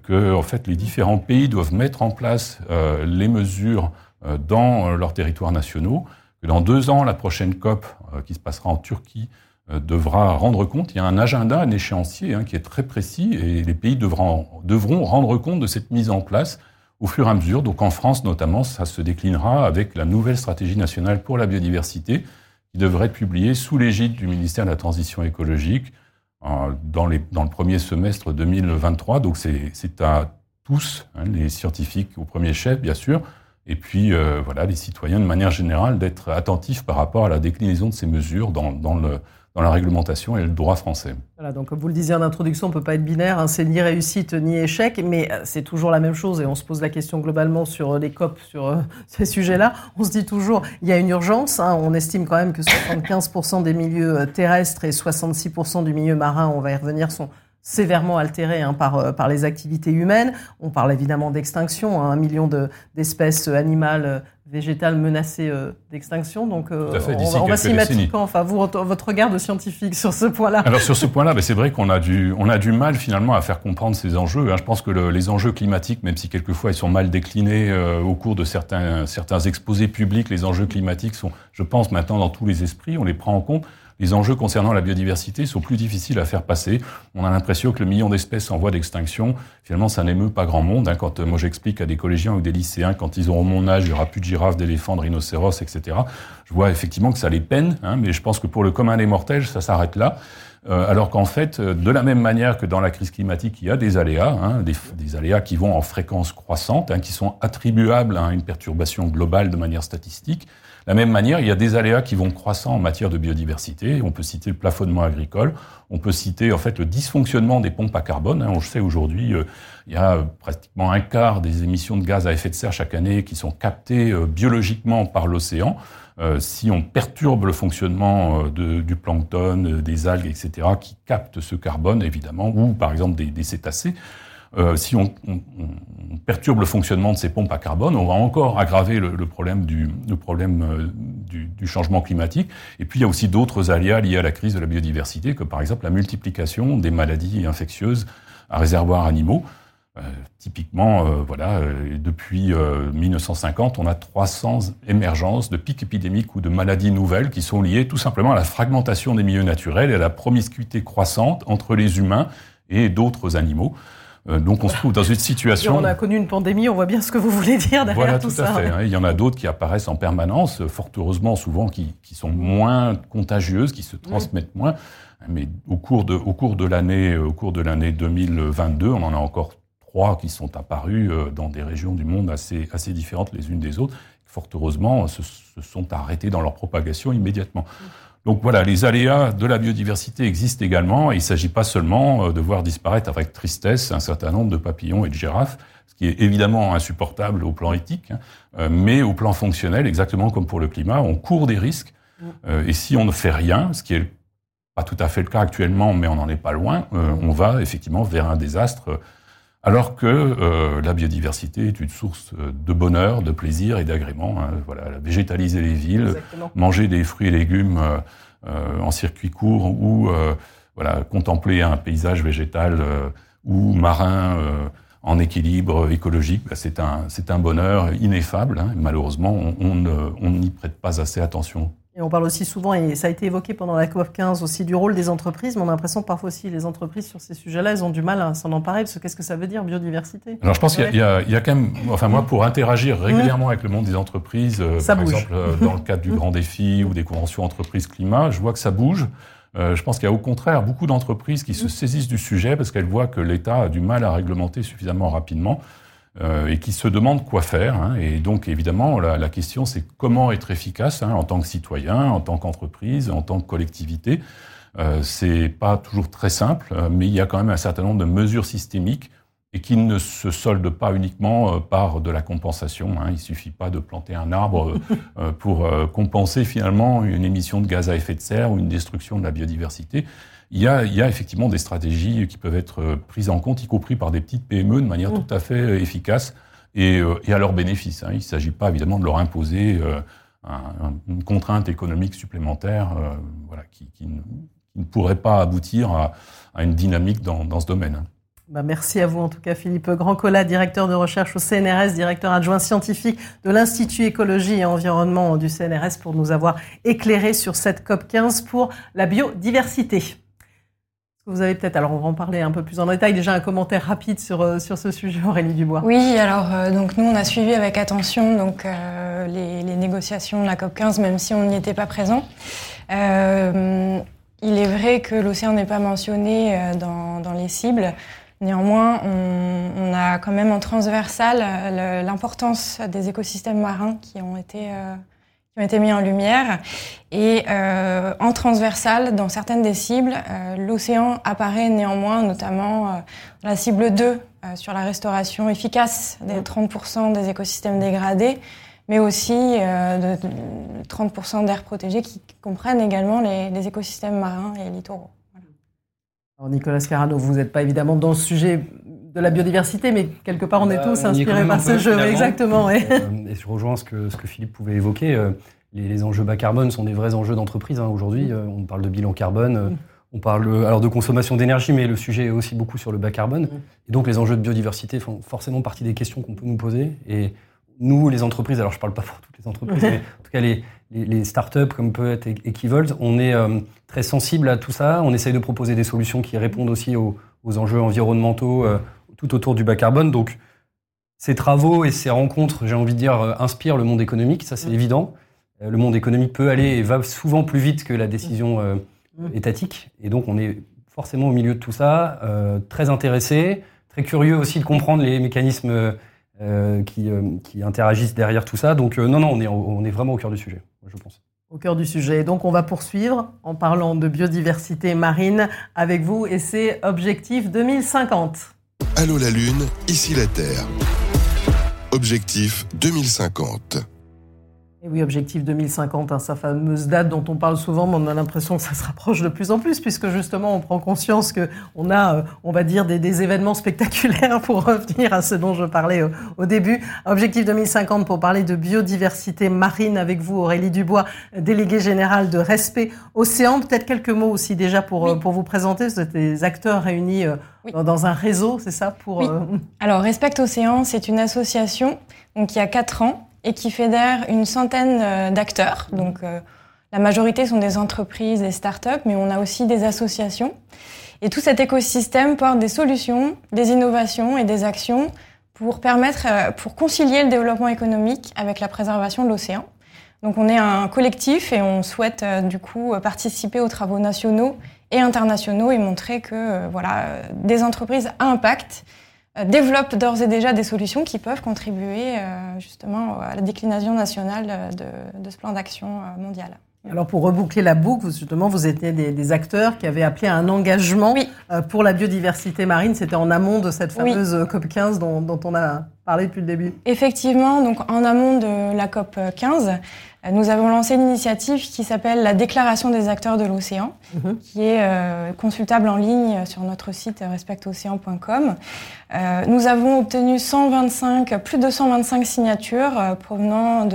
que en fait les différents pays doivent mettre en place euh, les mesures euh, dans euh, leurs territoires nationaux. Que dans deux ans, la prochaine COP qui se passera en Turquie devra rendre compte. Il y a un agenda, un échéancier hein, qui est très précis et les pays devront, devront rendre compte de cette mise en place au fur et à mesure. Donc en France notamment, ça se déclinera avec la nouvelle stratégie nationale pour la biodiversité qui devrait être publiée sous l'égide du ministère de la Transition écologique euh, dans, les, dans, le premier semestre 2023. Donc c'est à tous, hein, les scientifiques au premier chef bien sûr, et puis euh, voilà les citoyens de manière générale d'être attentifs par rapport à la déclinaison de ces mesures dans le dans la réglementation et le droit français. Voilà, donc comme vous le disiez en introduction, on ne peut pas être binaire, hein, c'est ni réussite ni échec, mais euh, c'est toujours la même chose et on se pose la question globalement sur euh, les COP, sur euh, ces sujets-là. On se dit toujours, il y a une urgence, hein, on estime quand même que 75% des milieux terrestres et 66% du milieu marin, on va y revenir, sont sévèrement altérés hein, par, par les activités humaines. On parle évidemment d'extinction, hein, un million d'espèces animales végétale menacée euh, d'extinction. Donc, euh, on, on va s'y mettre quand Enfin, vous, votre regard de scientifique sur ce point-là. Alors, sur ce point-là, ben, c'est vrai qu'on a du, on a du mal finalement à faire comprendre ces enjeux. Hein. Je pense que le, les enjeux climatiques, même si quelquefois ils sont mal déclinés euh, au cours de certains, certains exposés publics, les enjeux climatiques sont, je pense, maintenant dans tous les esprits. On les prend en compte. Les enjeux concernant la biodiversité sont plus difficiles à faire passer. On a l'impression que le million d'espèces en voie d'extinction, finalement, ça n'émeut pas grand monde. Hein. Quand moi j'explique à des collégiens ou des lycéens, quand ils auront mon âge, il n'y aura plus de girafes, d'éléphants, de rhinocéros, etc. Je vois effectivement que ça les peine, hein, mais je pense que pour le commun des mortels, ça s'arrête là. Euh, alors qu'en fait, euh, de la même manière que dans la crise climatique, il y a des aléas, hein, des, aléas qui vont en fréquence croissante, hein, qui sont attribuables à une perturbation globale de manière statistique. De la même manière, il y a des aléas qui vont croissant en matière de biodiversité. On peut citer le plafonnement agricole, on peut citer en fait le dysfonctionnement des pompes à carbone. Hein. On le sait aujourd'hui, euh, il y a pratiquement un quart des émissions de gaz à effet de serre chaque année qui sont captées biologiquement par l'océan. Euh, si on perturbe le fonctionnement euh, du plancton, euh, des algues, etc., qui captent ce carbone, évidemment, ou par exemple des, cétacés, si on, perturbe le fonctionnement de ces pompes à carbone, on va encore aggraver le, problème, du, problème du, changement climatique. Et puis il y a aussi d'autres aléas liés à la crise de la biodiversité, comme par exemple la multiplication des maladies infectieuses à réservoirs animaux. Euh, typiquement, euh, voilà, euh, depuis 1950, on a 300 émergences de pics épidémiques ou de maladies nouvelles qui sont liées tout simplement à la fragmentation des milieux naturels et à la promiscuité croissante entre les humains et d'autres animaux. Donc on se trouve dans une situation. On a connu une pandémie, on voit bien ce que vous voulez dire derrière voilà, tout. À fait, hein. Il y en a d'autres qui apparaissent en permanence, fort heureusement souvent qui, qui sont moins contagieuses, qui se transmettent moins. Mais au cours de, au cours de l'année, au cours de l'année 2022, on en a encore qui sont apparus euh, dans des régions du monde assez, assez différentes les unes des autres, fort heureusement se, sont arrêtés dans leur propagation immédiatement. Donc voilà, les aléas de la biodiversité existent également. Et il ne s'agit pas seulement euh, de voir disparaître avec tristesse un certain nombre de papillons et de girafes, ce qui est évidemment insupportable au plan éthique, hein, euh, mais au plan fonctionnel, exactement comme pour le climat, on court des risques. Et si on ne fait rien, ce qui est pas tout à fait le cas actuellement, mais on n'en est pas loin, on va effectivement vers un désastre alors que euh, la biodiversité est une source euh, de bonheur, de plaisir et d'agrément. Hein, voilà, végétaliser les villes, manger des fruits et légumes euh, en circuit court ou voilà, contempler un paysage végétal ou marin en équilibre écologique, bah, c'est un, un bonheur ineffable. Hein, malheureusement, on n'y prête pas assez attention. Et on parle aussi souvent, et ça a été évoqué pendant la COP 15 aussi, du rôle des entreprises, mais on a l'impression que parfois aussi les entreprises sur ces sujets-là, elles ont du mal à s'en emparer, parce que qu'est-ce que ça veut dire, biodiversité? Alors je pense qu'il y, y, a quand même, enfin moi, pour interagir régulièrement avec le monde des entreprises, euh, par exemple euh, dans le cadre du Grand Défi ou des conventions entreprises climat, je vois que ça bouge. Euh, je pense qu'il y a au contraire beaucoup d'entreprises qui se saisissent du sujet parce qu'elles voient que l'État a du mal à réglementer suffisamment rapidement. Euh, et qui se demandent quoi faire. Hein. Et donc, évidemment, la, la question, c'est comment être efficace hein, en tant que citoyen, en tant qu'entreprise, en tant que collectivité. Euh, c'est pas toujours très simple, euh, mais il y a quand même un certain nombre de mesures systémiques et qui ne se soldent pas uniquement euh, par de la compensation. Hein. Il suffit pas de planter un arbre pour compenser finalement une émission de gaz à effet de serre ou une destruction de la biodiversité il y, a, il y a effectivement des stratégies qui peuvent être euh, prises en compte, y compris par des petites PME, de manière mmh. tout à fait euh, efficace et, euh, et à leur bénéfice. Hein. Il ne s'agit pas évidemment de leur imposer une contrainte économique supplémentaire voilà, qui, qui, ne, pourrait pas aboutir à, à une dynamique dans, dans ce domaine. Hein. Bah merci à vous en tout cas Philippe Grandcola, directeur de recherche au CNRS, directeur adjoint scientifique de l'Institut écologie et environnement du CNRS pour nous avoir éclairé sur cette COP 15 pour la biodiversité. Vous avez peut-être, alors on va en parler un peu plus en détail, déjà un commentaire rapide sur, euh, sur ce sujet, Aurélie Dubois. Oui, alors euh, donc nous on a suivi avec attention donc, euh, les, les, négociations de la COP 15, même si on n'y était pas présent. Euh, il est vrai que l'océan n'est pas mentionné dans, dans, les cibles. Néanmoins, on, on, a quand même en transversal l'importance des écosystèmes marins qui ont été qui ont été mis en lumière. Et euh, en transversal, dans certaines des cibles, euh, l'océan apparaît néanmoins, notamment euh, la cible 2 euh, sur la restauration efficace des 30% des écosystèmes dégradés, mais aussi de 30% d'aires protégées qui comprennent également les, les, écosystèmes marins et littoraux. Voilà. Alors Nicolas Scarano, vous n'êtes pas évidemment dans ce sujet de la biodiversité, mais quelque part on est bah, tous inspirés par ce jeu. Exactement. Euh, et je rejoins ce que, ce que Philippe pouvait évoquer. Euh, les, enjeux bas carbone sont des vrais enjeux d'entreprise hein, aujourd'hui. Euh, on parle de bilan carbone. Mm. On parle alors de consommation d'énergie, mais le sujet est aussi beaucoup sur le bas carbone. Mm. Et donc les enjeux de biodiversité font forcément partie des questions qu'on peut nous poser. Et nous, les entreprises, alors je ne parle pas pour toutes les entreprises, mais en tout cas les, les, startups comme peut être Equivolt, on est très sensible à tout ça. On essaye de proposer des solutions qui répondent aussi aux, aux enjeux environnementaux tout autour du bas carbone. Donc, ces travaux et ces rencontres, j'ai envie de dire, inspirent le monde économique, ça c'est mm. évident. Le monde économique peut aller et va souvent plus vite que la décision mm. étatique. Et donc, on est forcément au milieu de tout ça, très intéressé, très curieux aussi de comprendre les mécanismes euh, qui, euh, qui, interagissent derrière tout ça. Donc euh, non, non, on est, on est vraiment au cœur du sujet, je pense. Au cœur du sujet. Donc on va poursuivre en parlant de biodiversité marine avec vous et c'est Objectif 2050. Allô la Lune, ici la Terre. Objectif 2050. Et oui, objectif 2050, hein, sa fameuse date dont on parle souvent, mais on a l'impression que ça se rapproche de plus en plus, puisque justement on prend conscience que on a, euh, on va dire, des, événements spectaculaires pour revenir à ce dont je parlais euh, au, début. Objectif 2050 pour parler de biodiversité marine avec vous, Aurélie Dubois, déléguée générale de Respect Océan. Peut-être quelques mots aussi déjà pour, euh, pour vous présenter. Vous êtes des acteurs réunis dans un réseau, c'est ça pour, Alors Respect Océan, c'est une association donc, qui a quatre ans et qui fédère une centaine euh, d'acteurs. Donc, euh, la majorité sont des entreprises, des start-up, mais on a aussi des associations. Et tout cet écosystème porte des solutions, des innovations et des actions pour permettre, euh, pour concilier le développement économique avec la préservation de l'océan. Donc on est un collectif et on souhaite du coup participer aux travaux nationaux et internationaux et montrer que voilà des entreprises à impact développent d'ores et déjà des solutions qui peuvent contribuer euh, justement à la déclinaison nationale de, ce plan d'action euh, mondial. Alors pour reboucler la boucle, justement, vous étiez des, acteurs qui avaient appelé à un engagement pour la biodiversité marine. C'était en amont de cette fameuse COP 15 dont, dont, on a parlé depuis le début. Effectivement, donc en amont de la COP 15, nous avons lancé une initiative qui s'appelle la Déclaration des acteurs de l'océan, mhm. qui est euh, consultable en ligne sur notre site respectocéan.com. Euh, nous avons obtenu 125, plus de 125 signatures euh, provenant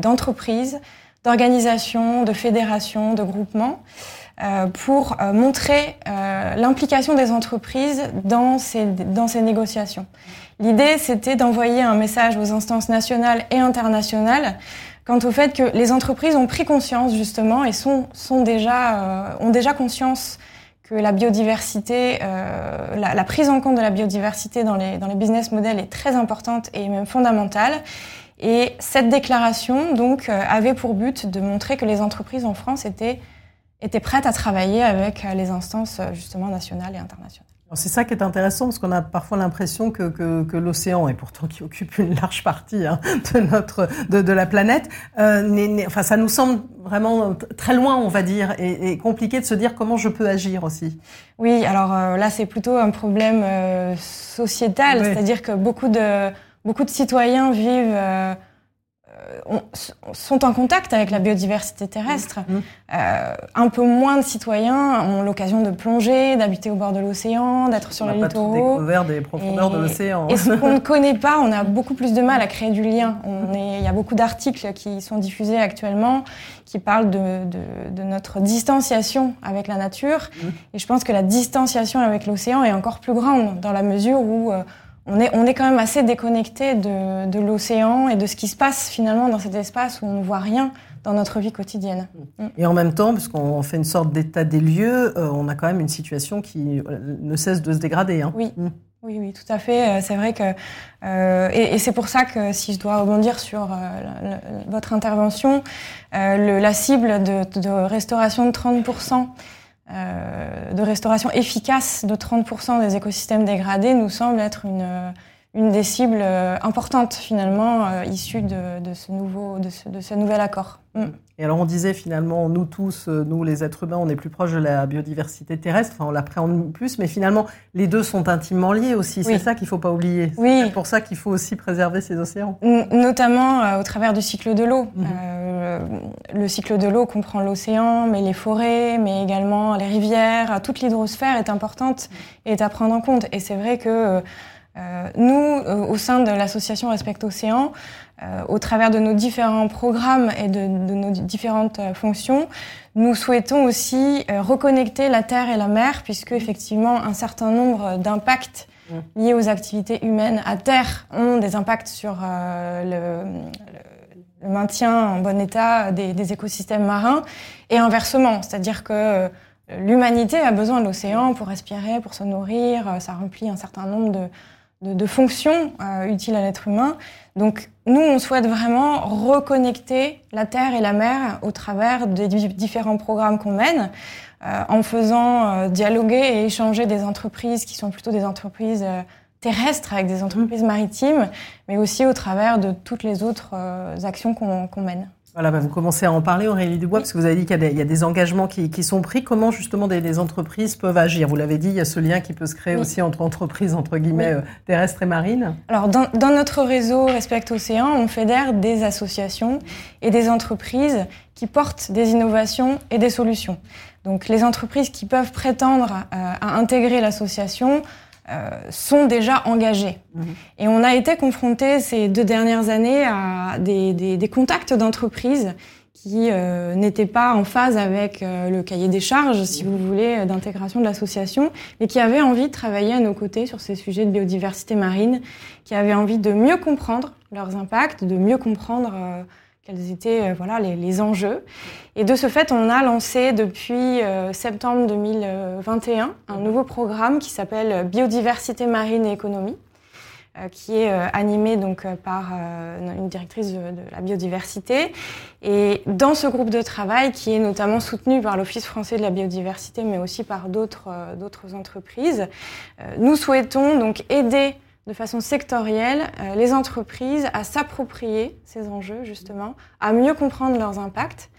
d'entreprises, de, d'organisations, de fédérations, de groupements. Euh, pour euh, montrer euh, l'implication des entreprises dans ces, dans ces négociations. L'idée, c'était d'envoyer un message aux instances nationales et internationales quant au fait que les entreprises ont pris conscience justement et sont, sont déjà, euh, ont déjà conscience que la biodiversité, la, la, prise en compte de la biodiversité dans les, dans les business models est très importante et même fondamentale. Et cette déclaration donc euh, avait pour but de montrer que les entreprises en France étaient, étaient prêtes à travailler avec les instances justement nationales et internationales. C'est ça qui est intéressant parce qu'on a parfois l'impression que, que, l'océan, et pourtant qui occupe une large partie hein, de notre de, de la planète, euh, enfin ça nous semble vraiment très loin, on va dire, et, compliqué de se dire comment je peux agir aussi. Oui, alors euh, là c'est plutôt un problème euh, sociétal, c'est-à-dire que beaucoup de beaucoup de citoyens vivent euh, sont en contact avec la biodiversité terrestre. Mmh. Euh, un peu moins de citoyens ont l'occasion de plonger, d'habiter au bord de l'océan, d'être sur les littoraux. On n'a découvert des profondeurs de l'océan. Et ce qu'on ne connaît pas, on a beaucoup plus de mal à créer du lien. il y a beaucoup d'articles qui sont diffusés actuellement qui parlent de, de, notre distanciation avec la nature. Mmh. Et je pense que la distanciation avec l'océan est encore plus grande dans la mesure où euh, on est, on est quand même assez déconnecté de, de l'océan et de ce qui se passe finalement dans cet espace où on ne voit rien dans notre vie quotidienne. Mm. Et en même temps, puisqu'on fait une sorte d'état des lieux, euh, on a quand même une situation qui euh, ne cesse de se dégrader. Hein. Oui. Mm. Oui, oui, tout à fait. Euh, c'est vrai que euh, et, et c'est pour ça que si je dois rebondir sur euh, votre intervention, le, la cible de, de, restauration de 30 euh, de restauration efficace de 30% des écosystèmes dégradés nous semble être une, une des cibles euh, importantes finalement euh, issues de, de, ce nouveau, de, ce, de ce nouvel accord. Mm. Et alors on disait finalement, nous tous, nous les êtres humains, on est plus proche de la biodiversité terrestre, enfin on l'appréhende plus, mais finalement les deux sont intimement liés aussi, c'est ça qu'il faut pas oublier. Oui. C'est pour ça qu'il faut aussi préserver ces océans. Notamment au travers du cycle de l'eau. Mm-hmm. Euh, le cycle de l'eau comprend l'océan, mais les forêts, mais également les rivières. Toute l'hydrosphère est importante et est à prendre en compte. Et c'est vrai que euh, nous, euh, au sein de l'association Respect Océan, au travers de nos différents programmes et de, de nos différentes fonctions, nous souhaitons aussi reconnecter la terre et la mer, puisque effectivement un certain nombre d'impacts mmh. liées aux activités humaines à terre ont des impacts sur le, le, maintien en bon état des, des écosystèmes marins et inversement, c'est-à-dire que l'humanité a besoin de l'océan pour respirer, pour se nourrir, ça remplit un certain nombre de, de, fonctions euh, utiles à l'être humain. Donc nous, on souhaite vraiment reconnecter la terre et la mer au travers des différents programmes qu'on mène, euh, en faisant euh, dialoguer et échanger des entreprises qui sont plutôt des entreprises terrestres avec des entreprises maritimes, mais aussi au travers de toutes les autres actions qu'on mène. Voilà, bah, vous commencez à en parler, Aurélie Dubois, parce que vous avez dit qu'il y, a des engagements qui, sont pris. Comment justement des, entreprises peuvent agir? Vous l'avez dit, il y a ce lien qui peut se créer aussi entre entreprises, entre guillemets, euh, terrestres et marines. Alors, dans, notre réseau Respect Océan, on fédère des associations et des entreprises qui portent des innovations et des solutions. Donc, les entreprises qui peuvent prétendre euh, à intégrer l'association sont déjà engagés. Mhm. Et on a été confronté ces deux dernières années à des, des, des contacts d'entreprises qui euh, n'étaient pas en phase avec euh, le cahier des charges, si vous voulez, d'intégration de l'association, mais qui avaient envie de travailler à nos côtés sur ces sujets de biodiversité marine, qui avaient envie de mieux comprendre leurs impacts, de mieux comprendre quels étaient euh, voilà, les, les, enjeux. Et de ce fait, on a lancé depuis euh, septembre 2021 un nouveau programme qui s'appelle Biodiversité marine et économie, euh, qui est animé donc par une directrice de, de, la biodiversité. Et dans ce groupe de travail, qui est notamment soutenu par l'Office français de la biodiversité, mais aussi par d'autres d'autres entreprises, nous souhaitons donc aider de façon sectorielle euh, les entreprises à s'approprier ces enjeux, justement, à mieux comprendre leurs impacts.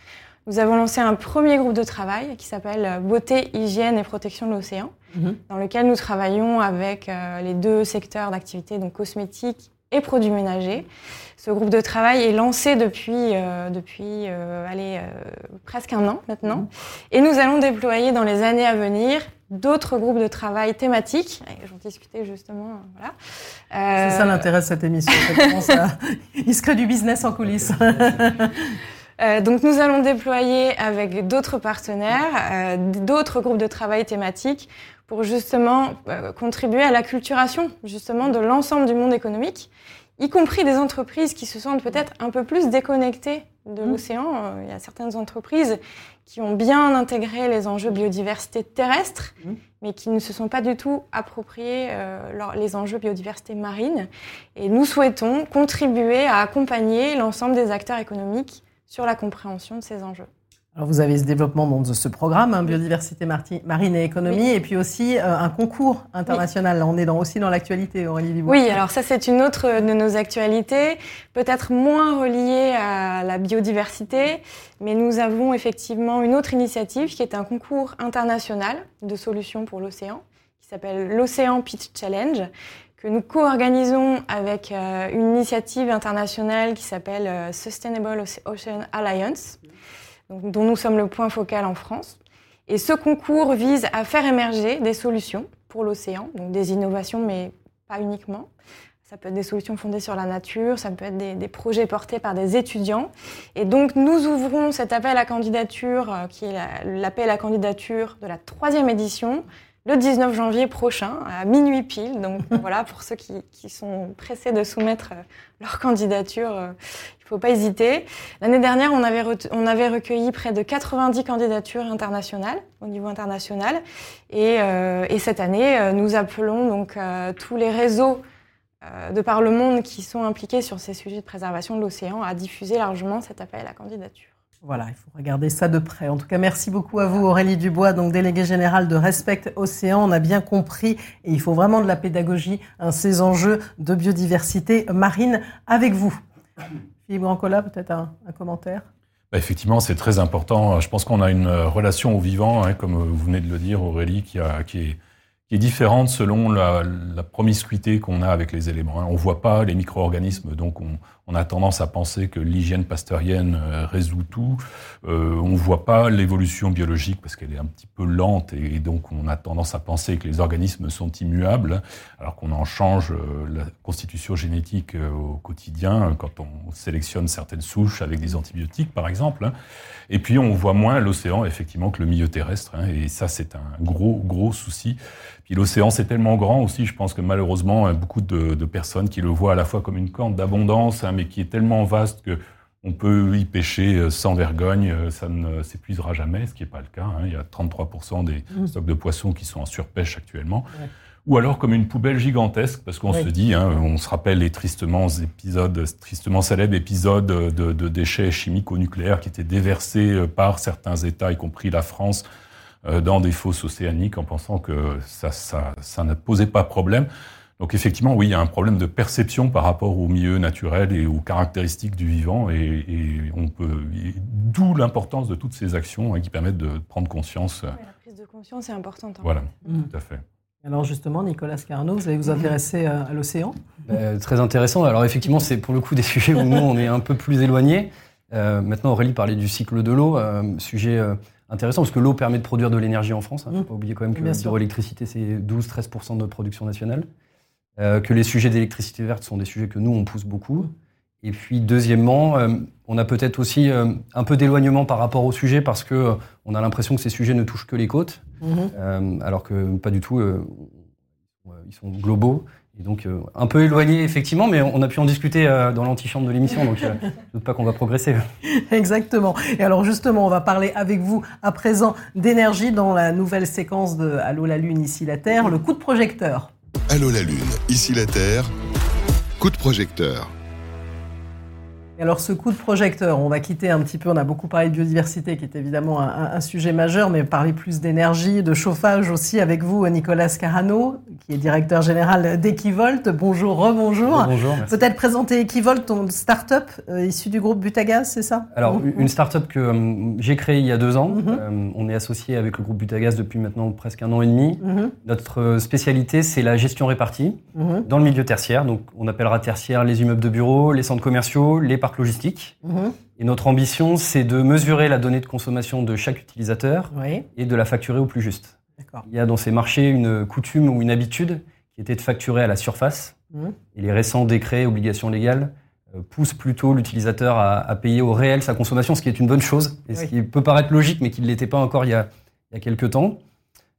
Nous avons lancé un premier groupe de travail qui s'appelle euh, Beauté, hygiène et protection de l'océan, mhm. dans lequel nous travaillons avec euh, les deux secteurs d'activité, donc cosmétiques et produits ménagers. Ce groupe de travail est lancé depuis, depuis allez, presque un an maintenant. Mhm. Et nous allons déployer dans les années à venir d'autres groupes de travail thématiques. J'en discutais justement. Voilà. Euh... C'est ça l'intérêt de cette émission. Il se crée du business en coulisses. Euh, donc nous allons déployer avec d'autres partenaires, euh, d'autres groupes de travail thématiques pour justement euh, contribuer à l'acculturation justement de l'ensemble du monde économique, y compris des entreprises qui se sentent peut-être un peu plus déconnectées de mmh. l'océan. Euh, il y a certaines entreprises qui ont bien intégré les enjeux biodiversité terrestre, mmh. mais qui ne se sont pas du tout appropriés euh, les enjeux biodiversité marine. Et nous souhaitons contribuer à accompagner l'ensemble des acteurs économiques sur la compréhension de ces enjeux. Alors vous avez ce développement de ce programme, hein, biodiversité marine et économie, et puis aussi euh, un concours international. Là, on est dans, aussi dans l'actualité, Aurélie Libois. Oui, alors ça c'est une autre de nos actualités, peut-être moins reliée à la biodiversité, mais nous avons effectivement une autre initiative qui est un concours international de solutions pour l'océan, qui s'appelle l'Océan Pitch Challenge que nous co-organisons avec euh, une initiative internationale qui s'appelle euh, Sustainable Ocean Alliance dont nous sommes le point focal en France. Et ce concours vise à faire émerger des solutions pour l'océan, donc des innovations, mais pas uniquement. Ça peut être des solutions fondées sur la nature, ça peut être des, projets portés par des étudiants. Et donc, nous ouvrons cet appel à candidature, euh, qui est l'appel à candidature de la troisième édition, le 19 janvier prochain, à minuit pile. Donc voilà, pour ceux qui, sont pressés de soumettre euh, leur candidature, euh, il ne faut pas hésiter. L'année dernière, on avait, recueilli près de 90 candidatures internationales, au niveau international. Et, euh, et cette année, nous appelons donc tous les réseaux de par le monde qui sont impliqués sur ces sujets de préservation de l'océan à diffuser largement cet appel à la candidature. Voilà, il faut regarder ça de près. En tout cas, merci beaucoup à vous, Aurélie Dubois, donc déléguée générale de Respect Océan. On a bien compris, et il faut vraiment de la pédagogie, hein, ces enjeux de biodiversité marine avec vous. Philippe Brancola, peut-être un, commentaire? Bah, Effectivement, c'est très important. Je pense qu'on a une relation au vivant, hein, comme vous venez de le dire, Aurélie, qui, est qui est différente selon la, promiscuité qu'on a avec les éléments. On voit pas les micro-organismes, donc on, on a tendance à penser que l'hygiène pasteurienne euh, résout tout. Euh, on ne voit pas l'évolution biologique parce qu'elle est un petit peu lente et, donc on a tendance à penser que les organismes sont immuables alors qu'on en change euh, la constitution génétique au quotidien quand on sélectionne certaines souches avec des antibiotiques par exemple. Hein. Et puis on voit moins l'océan effectivement que le milieu terrestre hein, et ça c'est un gros gros souci Puis l'océan, c'est tellement grand aussi, je pense que malheureusement, beaucoup de, personnes qui le voient à la fois comme une corne d'abondance, hein, mais qui est tellement vaste que on peut y pêcher sans vergogne, ça ne s'épuisera jamais, ce qui n'est pas le cas. Hein. Il y a 33% des mmh. stocks de poissons qui sont en surpêche actuellement ou alors comme une poubelle gigantesque, parce qu'on se dit, hein, on se rappelle les tristement épisodes, tristement célèbres épisodes de, de déchets chimico-nucléaires qui étaient déversés euh, par certains États, y compris la France, euh, dans des fosses océaniques, en pensant que ça, ça, ça ne posait pas problème. Donc effectivement, oui, il y a un problème de perception par rapport au milieu naturel et aux caractéristiques du vivant, et, et on peut, d'où l'importance de toutes ces actions hein, qui permettent de prendre conscience. la prise de conscience est importante. Hein. Voilà, mm. tout à fait. Alors justement, Nicolas Carnot, vous allez vous intéresser à, l'océan? Euh, Très intéressant. Alors effectivement, c'est pour le coup des sujets où nous, on est un peu plus éloignés. Euh, maintenant, Aurélie parlait du cycle de l'eau, euh, sujet intéressant parce que l'eau permet de produire de l'énergie en France. Il hein. ne faut pas oublier quand même que l'hydroélectricité, c'est 12-13% de notre production nationale. que les sujets d'électricité verte sont des sujets que nous, on pousse beaucoup. Et puis deuxièmement, on a peut-être aussi un peu d'éloignement par rapport au sujet parce que on a l'impression que ces sujets ne touchent que les côtes. Euh, alors que pas du tout, euh, ils sont globaux. Et donc euh, un peu éloignés effectivement, mais on a pu en discuter dans l'antichambre de l'émission, donc je ne doute pas qu'on va progresser. Exactement. Et alors justement, on va parler avec vous à présent d'énergie dans la nouvelle séquence de Allô la Lune, ici la Terre, le coup de projecteur. Allô la Lune, ici la Terre, coup de projecteur alors ce coup de projecteur, on va quitter un petit peu, on a beaucoup parlé de biodiversité qui est évidemment un, sujet majeur, mais parler plus d'énergie, de chauffage aussi avec vous, Nicolas Carano, qui est directeur général d'Equivolt. Bonjour, rebonjour. Bonjour. Peut-être présenter Equivolt, ton start-up euh, issu du groupe Butagaz, c'est ça? Alors une start-up que euh, j'ai créée il y a deux ans. Mhm. Euh, on est associé avec le groupe Butagaz depuis maintenant presque un an et demi. Mhm. Notre spécialité, c'est la gestion répartie mhm. dans le milieu tertiaire. Donc on appellera tertiaire les immeubles de bureaux, les centres commerciaux, les logistique. Mhm. Et notre ambition, c'est de mesurer la donnée de consommation de chaque utilisateur et de la facturer au plus juste. Il y a dans ces marchés une coutume ou une habitude qui était de facturer à la surface. Mhm. Et les récents décrets, obligations légales, euh, poussent plutôt l'utilisateur à, payer au réel sa consommation, ce qui est une bonne chose, et ce qui peut paraître logique, mais qui ne l'était pas encore il y a, il y a quelques temps.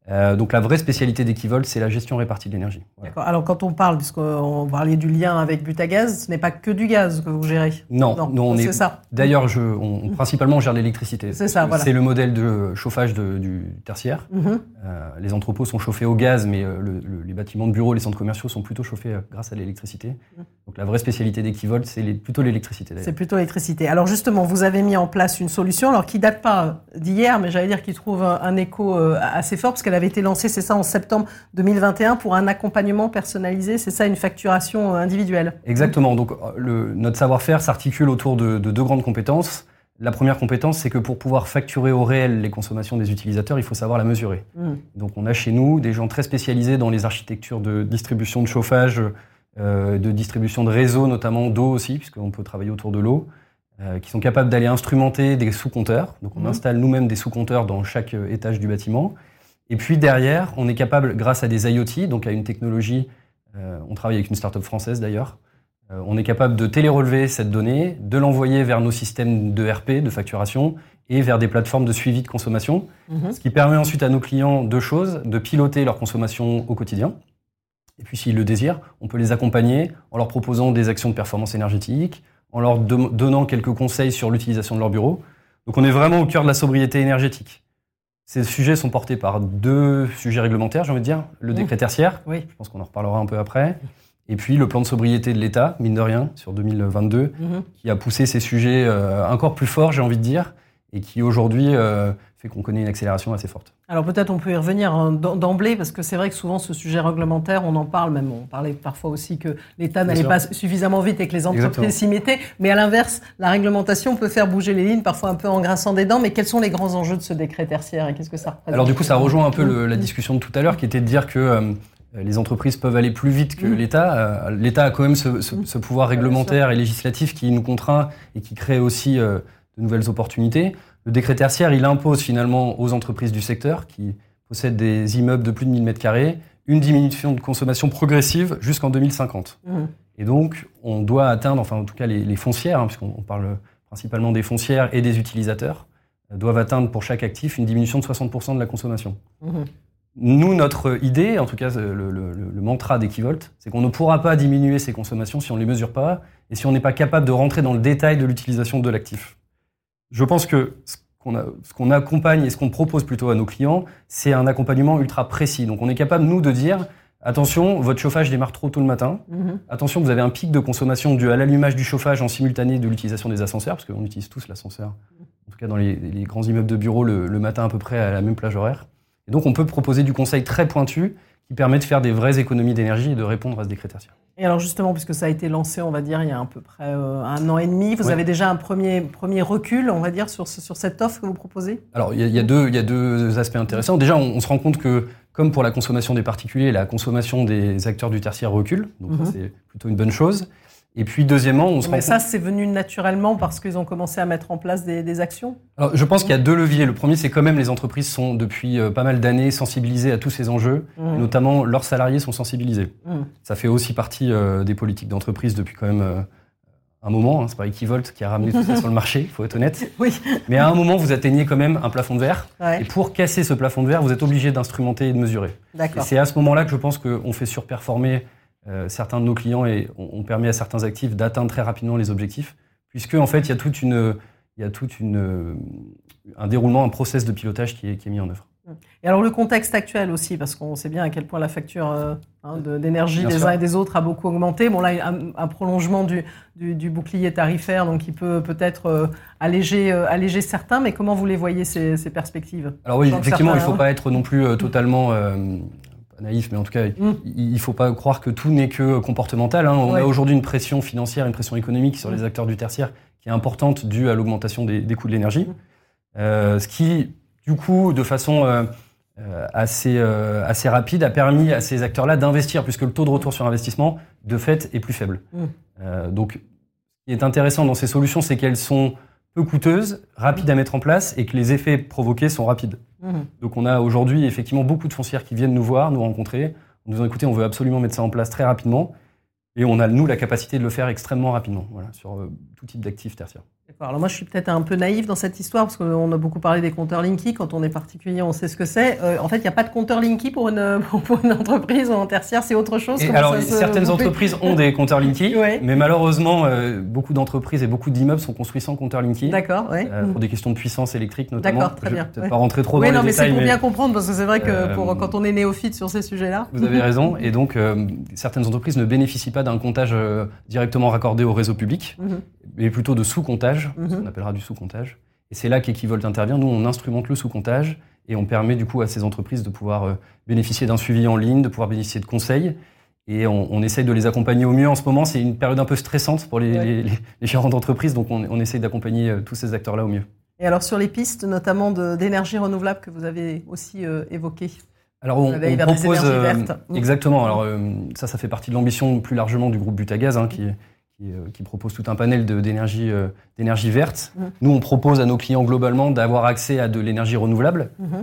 Euh, donc la vraie spécialité d'Equivol, c'est la gestion répartie de l'énergie. Alors quand on parle, puisqu'on parlait du lien avec Butagaz, ce n'est pas que du gaz que vous gérez. Non, non, on est. ça. D'ailleurs, je, on, principalement, on gère l'électricité. C'est ça. Voilà. C'est le modèle de chauffage du tertiaire. Mhm. Euh, les entrepôts sont chauffés au gaz, mais euh, les bâtiments de bureaux, les centres commerciaux sont plutôt chauffés grâce à l'électricité. Mhm. Donc la vraie spécialité d'Equivol, c'est plutôt l'électricité. C'est plutôt l'électricité. Alors justement, vous avez mis en place une solution, alors qui date pas d'hier, mais j'allais dire qui trouve un, un écho assez fort parce qu'elle avait été lancée, c'est ça, en septembre 2021 pour un accompagnement personnalisé, c'est ça, une facturation euh, individuelle Exactement. Donc euh, le, notre savoir-faire s'articule autour de, deux grandes compétences. La première compétence, c'est que pour pouvoir facturer au réel les consommations des utilisateurs, il faut savoir la mesurer. Mmh. Donc on a chez nous des gens très spécialisés dans les architectures de distribution de chauffage, euh, de distribution de réseau, notamment d'eau aussi, puisqu'on peut travailler autour de l'eau, qui sont capables d'aller instrumenter des sous-compteurs. Donc on mmh. installe nous-mêmes des sous-compteurs dans chaque étage du bâtiment. Et puis derrière, on est capable, grâce à des IoT, donc à une technologie, euh, on travaille avec une start-up française d'ailleurs, euh, on est capable de télérelever cette donnée, de l'envoyer vers nos systèmes de RP, de facturation, et vers des plateformes de suivi de consommation, mhm. ce qui permet ensuite à nos clients deux choses, de piloter leur consommation au quotidien, et puis s'ils le désirent, on peut les accompagner en leur proposant des actions de performance énergétique, en leur donnant quelques conseils sur l'utilisation de leur bureau. Donc on est vraiment au cœur de la sobriété énergétique. Ces sujets sont portés par deux sujets réglementaires, j'ai envie de dire. Le décret tertiaire, oui. je pense qu'on en reparlera un peu après. Et puis le plan de sobriété de l'État, mine de rien, sur 2022, mmh. qui a poussé ces sujets euh, encore plus forts, j'ai envie de dire, et qui aujourd'hui euh, fait qu'on connaît une accélération assez forte. Alors peut-être on peut y revenir hein, d'emblée, parce que c'est vrai que souvent ce sujet réglementaire, on en parle même, on parlait parfois aussi que l'État n'allait pas suffisamment vite et que les entreprises s'y mettaient, mais à l'inverse, la réglementation peut faire bouger les lignes, parfois un peu en grinçant des dents, mais quels sont les grands enjeux de ce décret tertiaire et qu'est-ce que ça représente? Alors du coup, ça rejoint un peu la discussion de tout à l'heure, qui était de dire que... Euh, les entreprises peuvent aller plus vite que mmh. l'État. Euh, L'État a quand même ce, ce pouvoir réglementaire et législatif qui nous contraint et qui crée aussi de nouvelles opportunités. Le décret tertiaire, il impose finalement aux entreprises du secteur qui possèdent des immeubles de plus de 1000 m2 une diminution de consommation progressive jusqu'en 2050. Mmh. Et donc, on doit atteindre, enfin en tout cas les, foncières, hein, puisqu'on parle principalement des foncières et des utilisateurs, euh, doivent atteindre pour chaque actif une diminution de 60% de la consommation. Mmh. Nous, notre idée, en tout cas le, le mantra d'Equivolt, c'est qu'on ne pourra pas diminuer ses consommations si on ne les mesure pas et si on n'est pas capable de rentrer dans le détail de l'utilisation de l'actif. Je pense que ce qu'on accompagne et ce qu'on propose plutôt à nos clients, c'est un accompagnement ultra précis. Donc on est capable, nous, de dire, attention, votre chauffage démarre trop tôt le matin. Mhm. Attention, vous avez un pic de consommation dû à l'allumage du chauffage en simultané de l'utilisation des ascenseurs, parce qu'on utilise tous l'ascenseur, en tout cas dans les, grands immeubles de bureaux, le, le, matin à peu près à la même plage horaire. Et donc on peut proposer du conseil très pointu qui permet de faire des vraies économies d'énergie et de répondre à ce décret tertiaire. Et alors justement, puisque ça a été lancé, on va dire, il y a à peu près euh, un an et demi, vous avez déjà un premier, premier recul, on va dire, sur, sur cette offre que vous proposez? Alors il y, a, deux, il y a deux aspects intéressants. Déjà, on, se rend compte que, comme pour la consommation des particuliers, la consommation des acteurs du tertiaire recule, donc mhm. c'est plutôt une bonne chose. Et puis deuxièmement, on se Mais ça, c'est venu naturellement parce qu'ils ont commencé à mettre en place des, actions Alors, je pense qu'il y a deux leviers. Le premier, c'est quand même les entreprises sont depuis euh, pas mal d'années sensibilisées à tous ces enjeux, mmh. notamment leurs salariés sont sensibilisés. Mmh. Ça fait aussi partie euh, des politiques d'entreprise depuis quand même euh, un moment. Hein. C'est pas Equivolt qui a ramené tout ça sur le marché, il faut être honnête. Oui. Mais à un moment, vous atteignez quand même un plafond de verre. Et pour casser ce plafond de verre, vous êtes obligé d'instrumenter et de mesurer. D'accord. Et c'est à ce moment-là que je pense qu'on fait surperformer certains de nos clients et ont permis à certains actifs d'atteindre très rapidement les objectifs, puisque en fait il y a toute une, il y a toute une, euh, un déroulement, un process de pilotage qui est, qui est mis en œuvre. Et alors le contexte actuel aussi, parce qu'on sait bien à quel point la facture euh, hein, d'énergie des uns et des autres a beaucoup augmenté. Bon là, un, un prolongement du, du, du, bouclier tarifaire, donc qui peut peut-être alléger, alléger certains, mais comment vous les voyez ces, ces perspectives? Alors oui, effectivement, il ne faut pas être non plus totalement naïf, mais en tout cas, mm. il ne faut pas croire que tout n'est que comportemental. Hein. On a aujourd'hui une pression financière, une pression économique sur les mm. acteurs du tertiaire qui est importante due à l'augmentation des, coûts de l'énergie. Mm. Euh, ce qui, du coup, de façon euh, euh, assez, assez rapide, a permis à ces acteurs-là d'investir, puisque le taux de retour sur investissement, de fait, est plus faible. donc, ce qui est intéressant dans ces solutions, c'est qu'elles sont peu coûteuses, rapides à mettre en place et que les effets provoqués sont rapides. Mhm. Donc on a aujourd'hui effectivement beaucoup de foncières qui viennent nous voir, nous rencontrer, nous ont écouté, on veut absolument mettre ça en place très rapidement. Et on a, nous, la capacité de le faire extrêmement rapidement, sur euh, tout type d'actifs tertiaires. Alors moi, je suis peut-être un peu naïf dans cette histoire, parce qu'on a beaucoup parlé des compteurs Linky. Quand on est particulier, on sait ce que c'est. Euh, en fait, il n'y a pas de compteur Linky pour une, pour une entreprise en tertiaire, c'est autre chose. alors, certaines entreprises ont des compteurs Linky, mais malheureusement, euh, beaucoup d'entreprises et beaucoup d'immeubles sont construits sans compteur Linky. D'accord, oui. Pour des questions de puissance électrique, notamment. D'accord, très bien. Je vais peut-être pas rentrer trop dans les non, mais c'est pour bien comprendre, parce que c'est vrai que pour, quand on est néophyte sur ces sujets-là. Vous avez raison. Et donc, certaines entreprises ne bénéficient pas d'un comptage directement raccordé au réseau public, mhm. mais plutôt de sous-comptage, ce mhm. qu'on appellera du sous-comptage. Et c'est là qu'Equivolt intervient. Nous, on instrumente le sous-comptage et on permet du coup à ces entreprises de pouvoir euh, bénéficier d'un suivi en ligne, de pouvoir bénéficier de conseils. Et on, essaye de les accompagner au mieux en ce moment. C'est une période un peu stressante pour les, les, gérants d'entreprise, donc on, on essaye d'accompagner euh, tous ces acteurs-là au mieux. Et alors sur les pistes, notamment d'énergie renouvelable que vous avez aussi euh, évoquées alors on, propose euh, exactement. Alors euh, ça, ça fait partie de l'ambition plus largement du groupe Butagaz, hein, qui, euh, qui, propose tout un panel d'énergie d'énergie verte. Mmh. Nous, on propose à nos clients globalement d'avoir accès à de l'énergie renouvelable. Mmh.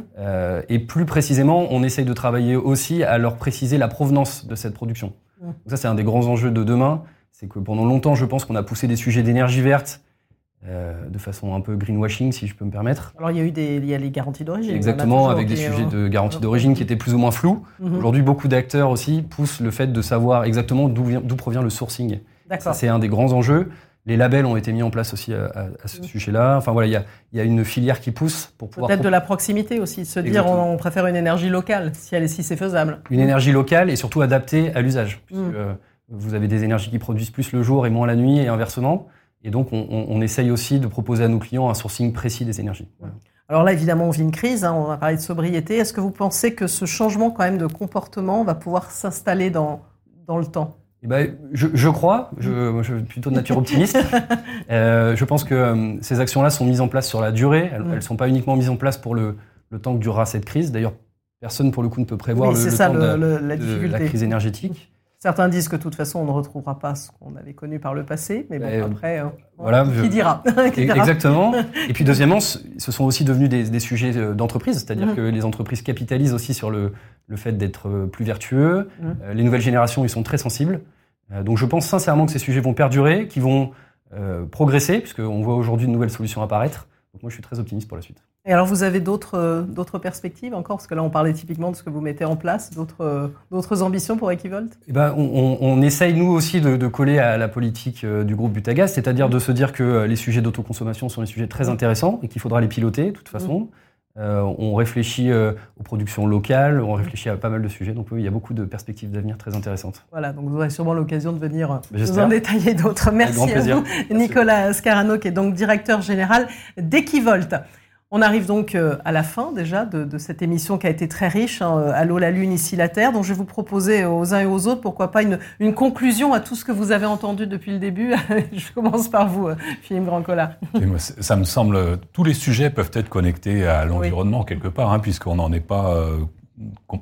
et plus précisément, on essaye de travailler aussi à leur préciser la provenance de cette production. Mmh. Donc ça, c'est un des grands enjeux de demain. C'est que pendant longtemps, je pense qu'on a poussé des sujets d'énergie verte euh, de façon un peu greenwashing, si je peux me permettre. Alors il y a eu des, il y a les garanties d'origine. Exactement, avec des sujets de garantie d'origine qui étaient plus ou moins flous. Aujourd'hui, beaucoup d'acteurs aussi poussent le fait de savoir exactement d'où provient le sourcing. Ça, c'est un des grands enjeux. Les labels ont été mis en place aussi à, ce mhm. sujet-là. Enfin voilà, il y a, y a, une filière qui pousse pour pouvoir. Peut-être de la proximité aussi, se dire on, préfère une énergie locale si elle si c'est faisable. Une énergie locale et surtout adaptée à l'usage. Mhm. Euh, vous avez des énergies qui produisent plus le jour et moins la nuit et inversement. Et donc, on, essaye aussi de proposer à nos clients un sourcing précis des énergies. Alors là, évidemment, on vit une crise, hein, on va parler de sobriété. Est-ce que vous pensez que ce changement quand même de comportement va pouvoir s'installer dans, dans le temps? Eh ben, je, je, crois, je, je, suis plutôt de nature optimiste. euh, je pense que euh, ces actions-là sont mises en place sur la durée. Elles ne mm. sont pas uniquement mises en place pour le, le, temps que durera cette crise. D'ailleurs, personne pour le coup ne peut prévoir le, le, temps de, la crise énergétique. Certains disent que de toute façon, on ne retrouvera pas ce qu'on avait connu par le passé, mais bon, après, hein, voilà, qui, dira, Exactement. Et puis deuxièmement, ce sont aussi devenus des, sujets euh, d'entreprise, c'est-à-dire mhm. que les entreprises capitalisent aussi sur le, le fait d'être euh, plus vertueux. Euh, les nouvelles générations, ils sont très sensibles. donc je pense sincèrement que ces sujets vont perdurer, qu'ils vont progresser, puisqu'on voit aujourd'hui de nouvelles solutions apparaître. Donc moi, je suis très optimiste pour la suite. Et alors, vous avez d'autres euh, d'autres perspectives encore? Parce que là, on parlait typiquement de ce que vous mettez en place, d'autres euh, d'autres ambitions pour Equivolt? Eh ben, on, on, essaye, nous aussi, de, de, coller à la politique euh, du groupe Butagaz, c'est-à-dire de se dire que les sujets d'autoconsommation sont des sujets très intéressants et qu'il faudra les piloter, de toute façon. Euh, on réfléchit euh, aux productions locales, on réfléchit à pas mal de sujets. Donc oui, il y a beaucoup de perspectives d'avenir très intéressantes. Voilà, donc vous aurez sûrement l'occasion de venir nous en détailler d'autres. Merci à vous, Nicolas Scarano, qui est donc directeur général d'Equivolt. On arrive donc euh, à la fin déjà de, cette émission qui a été très riche, hein, Allô la Lune, ici la Terre. Donc je vais vous proposer aux uns et aux autres, pourquoi pas une, conclusion à tout ce que vous avez entendu depuis le début. je commence par vous, euh, Philippe Grandcola. ça me semble, tous les sujets peuvent être connectés à l'environnement quelque part, hein, puisqu'on n'en est pas euh,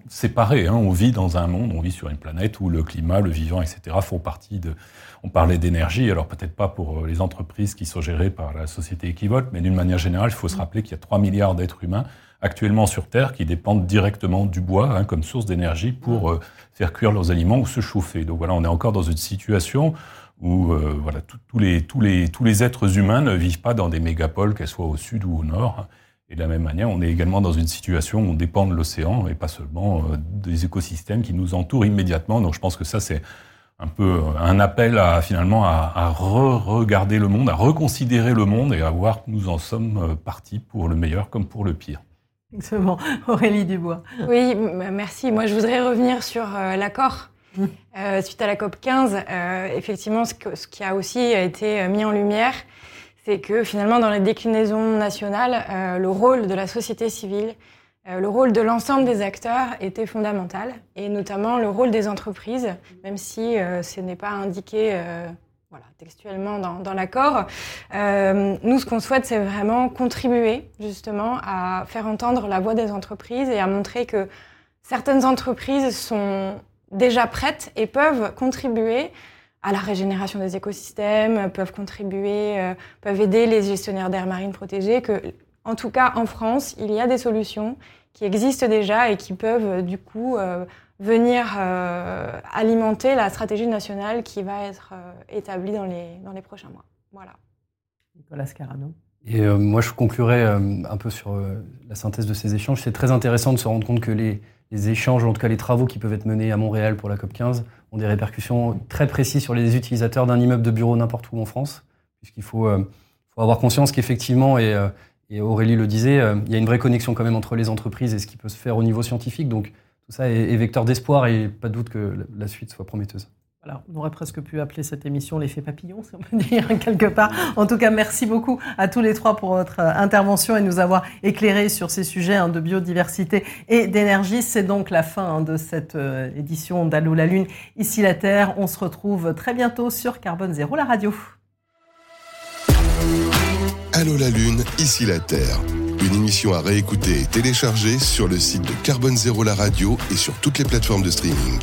séparés. Hein. On vit dans un monde, on vit sur une planète où le climat, le vivant, etc. font partie de on parlait d'énergie, alors peut-être pas pour euh, les entreprises qui sont gérées par la société Equivolt, mais d'une manière générale, il faut se rappeler qu'il y a 3 milliards d'êtres humains actuellement sur Terre qui dépendent directement du bois hein, comme source d'énergie pour euh, faire cuire leurs aliments ou se chauffer. Donc voilà, on est encore dans une situation où euh, voilà, tous, les, tous, les, tous les êtres humains ne vivent pas dans des mégapoles, qu'elles soient au sud ou au nord. Et de la même manière, on est également dans une situation où on dépend de l'océan et pas seulement des écosystèmes qui nous entourent immédiatement. Donc je pense que ça, c'est un peu un appel à finalement à, re-regarder le monde, à reconsidérer le monde et à voir que nous en sommes euh, partis pour le meilleur comme pour le pire. Exactement. Aurélie Dubois. Oui, merci. Moi, je voudrais revenir sur euh, l'accord. Mmh. Euh, suite à la COP 15, effectivement, ce, ce, qui a aussi été mis en lumière, c'est que finalement, dans les déclinaisons nationales, le rôle de la société civile euh, le rôle de l'ensemble des acteurs était fondamental, et notamment le rôle des entreprises, même si euh, ce n'est pas indiqué euh, voilà, textuellement dans, l'accord. nous, ce qu'on souhaite, c'est vraiment contribuer justement à faire entendre la voix des entreprises et à montrer que certaines entreprises sont déjà prêtes et peuvent contribuer à la régénération des écosystèmes, peuvent contribuer, peuvent aider les gestionnaires d'air marine protégés, que en tout cas, en France, il y a des solutions qui existent déjà et qui peuvent euh, du coup euh, venir euh, alimenter la stratégie nationale qui va être établie dans les, dans les prochains mois. Voilà. Nicolas Scarano. Et moi, je conclurai un peu sur la synthèse de ces échanges. C'est très intéressant de se rendre compte que les, les, échanges, en tout cas les travaux qui peuvent être menés à Montréal pour la COP15, ont des répercussions très précises sur les utilisateurs d'un immeuble de bureau n'importe où en France, puisqu'il faut, faut, avoir conscience qu'effectivement, et et Aurélie le disait, euh, il y a une vraie connexion quand même entre les entreprises et ce qui peut se faire au niveau scientifique. Donc tout ça est, vecteur d'espoir et pas de doute que la suite soit prometteuse. On aurait presque pu appeler cette émission l'effet papillon, si on peut dire quelque part. En tout cas, merci beaucoup à tous les trois pour votre euh, intervention et nous avoir éclairé sur ces sujets hein, de biodiversité et d'énergie. C'est donc la fin hein, de cette euh, édition d'Allô la Lune, ici la Terre. On se retrouve très bientôt sur Carbone Zéro, la radio. Allô la Lune, ici la Terre. Une émission à réécouter et télécharger sur le site de Carbone Zéro la radio et sur toutes les plateformes de streaming.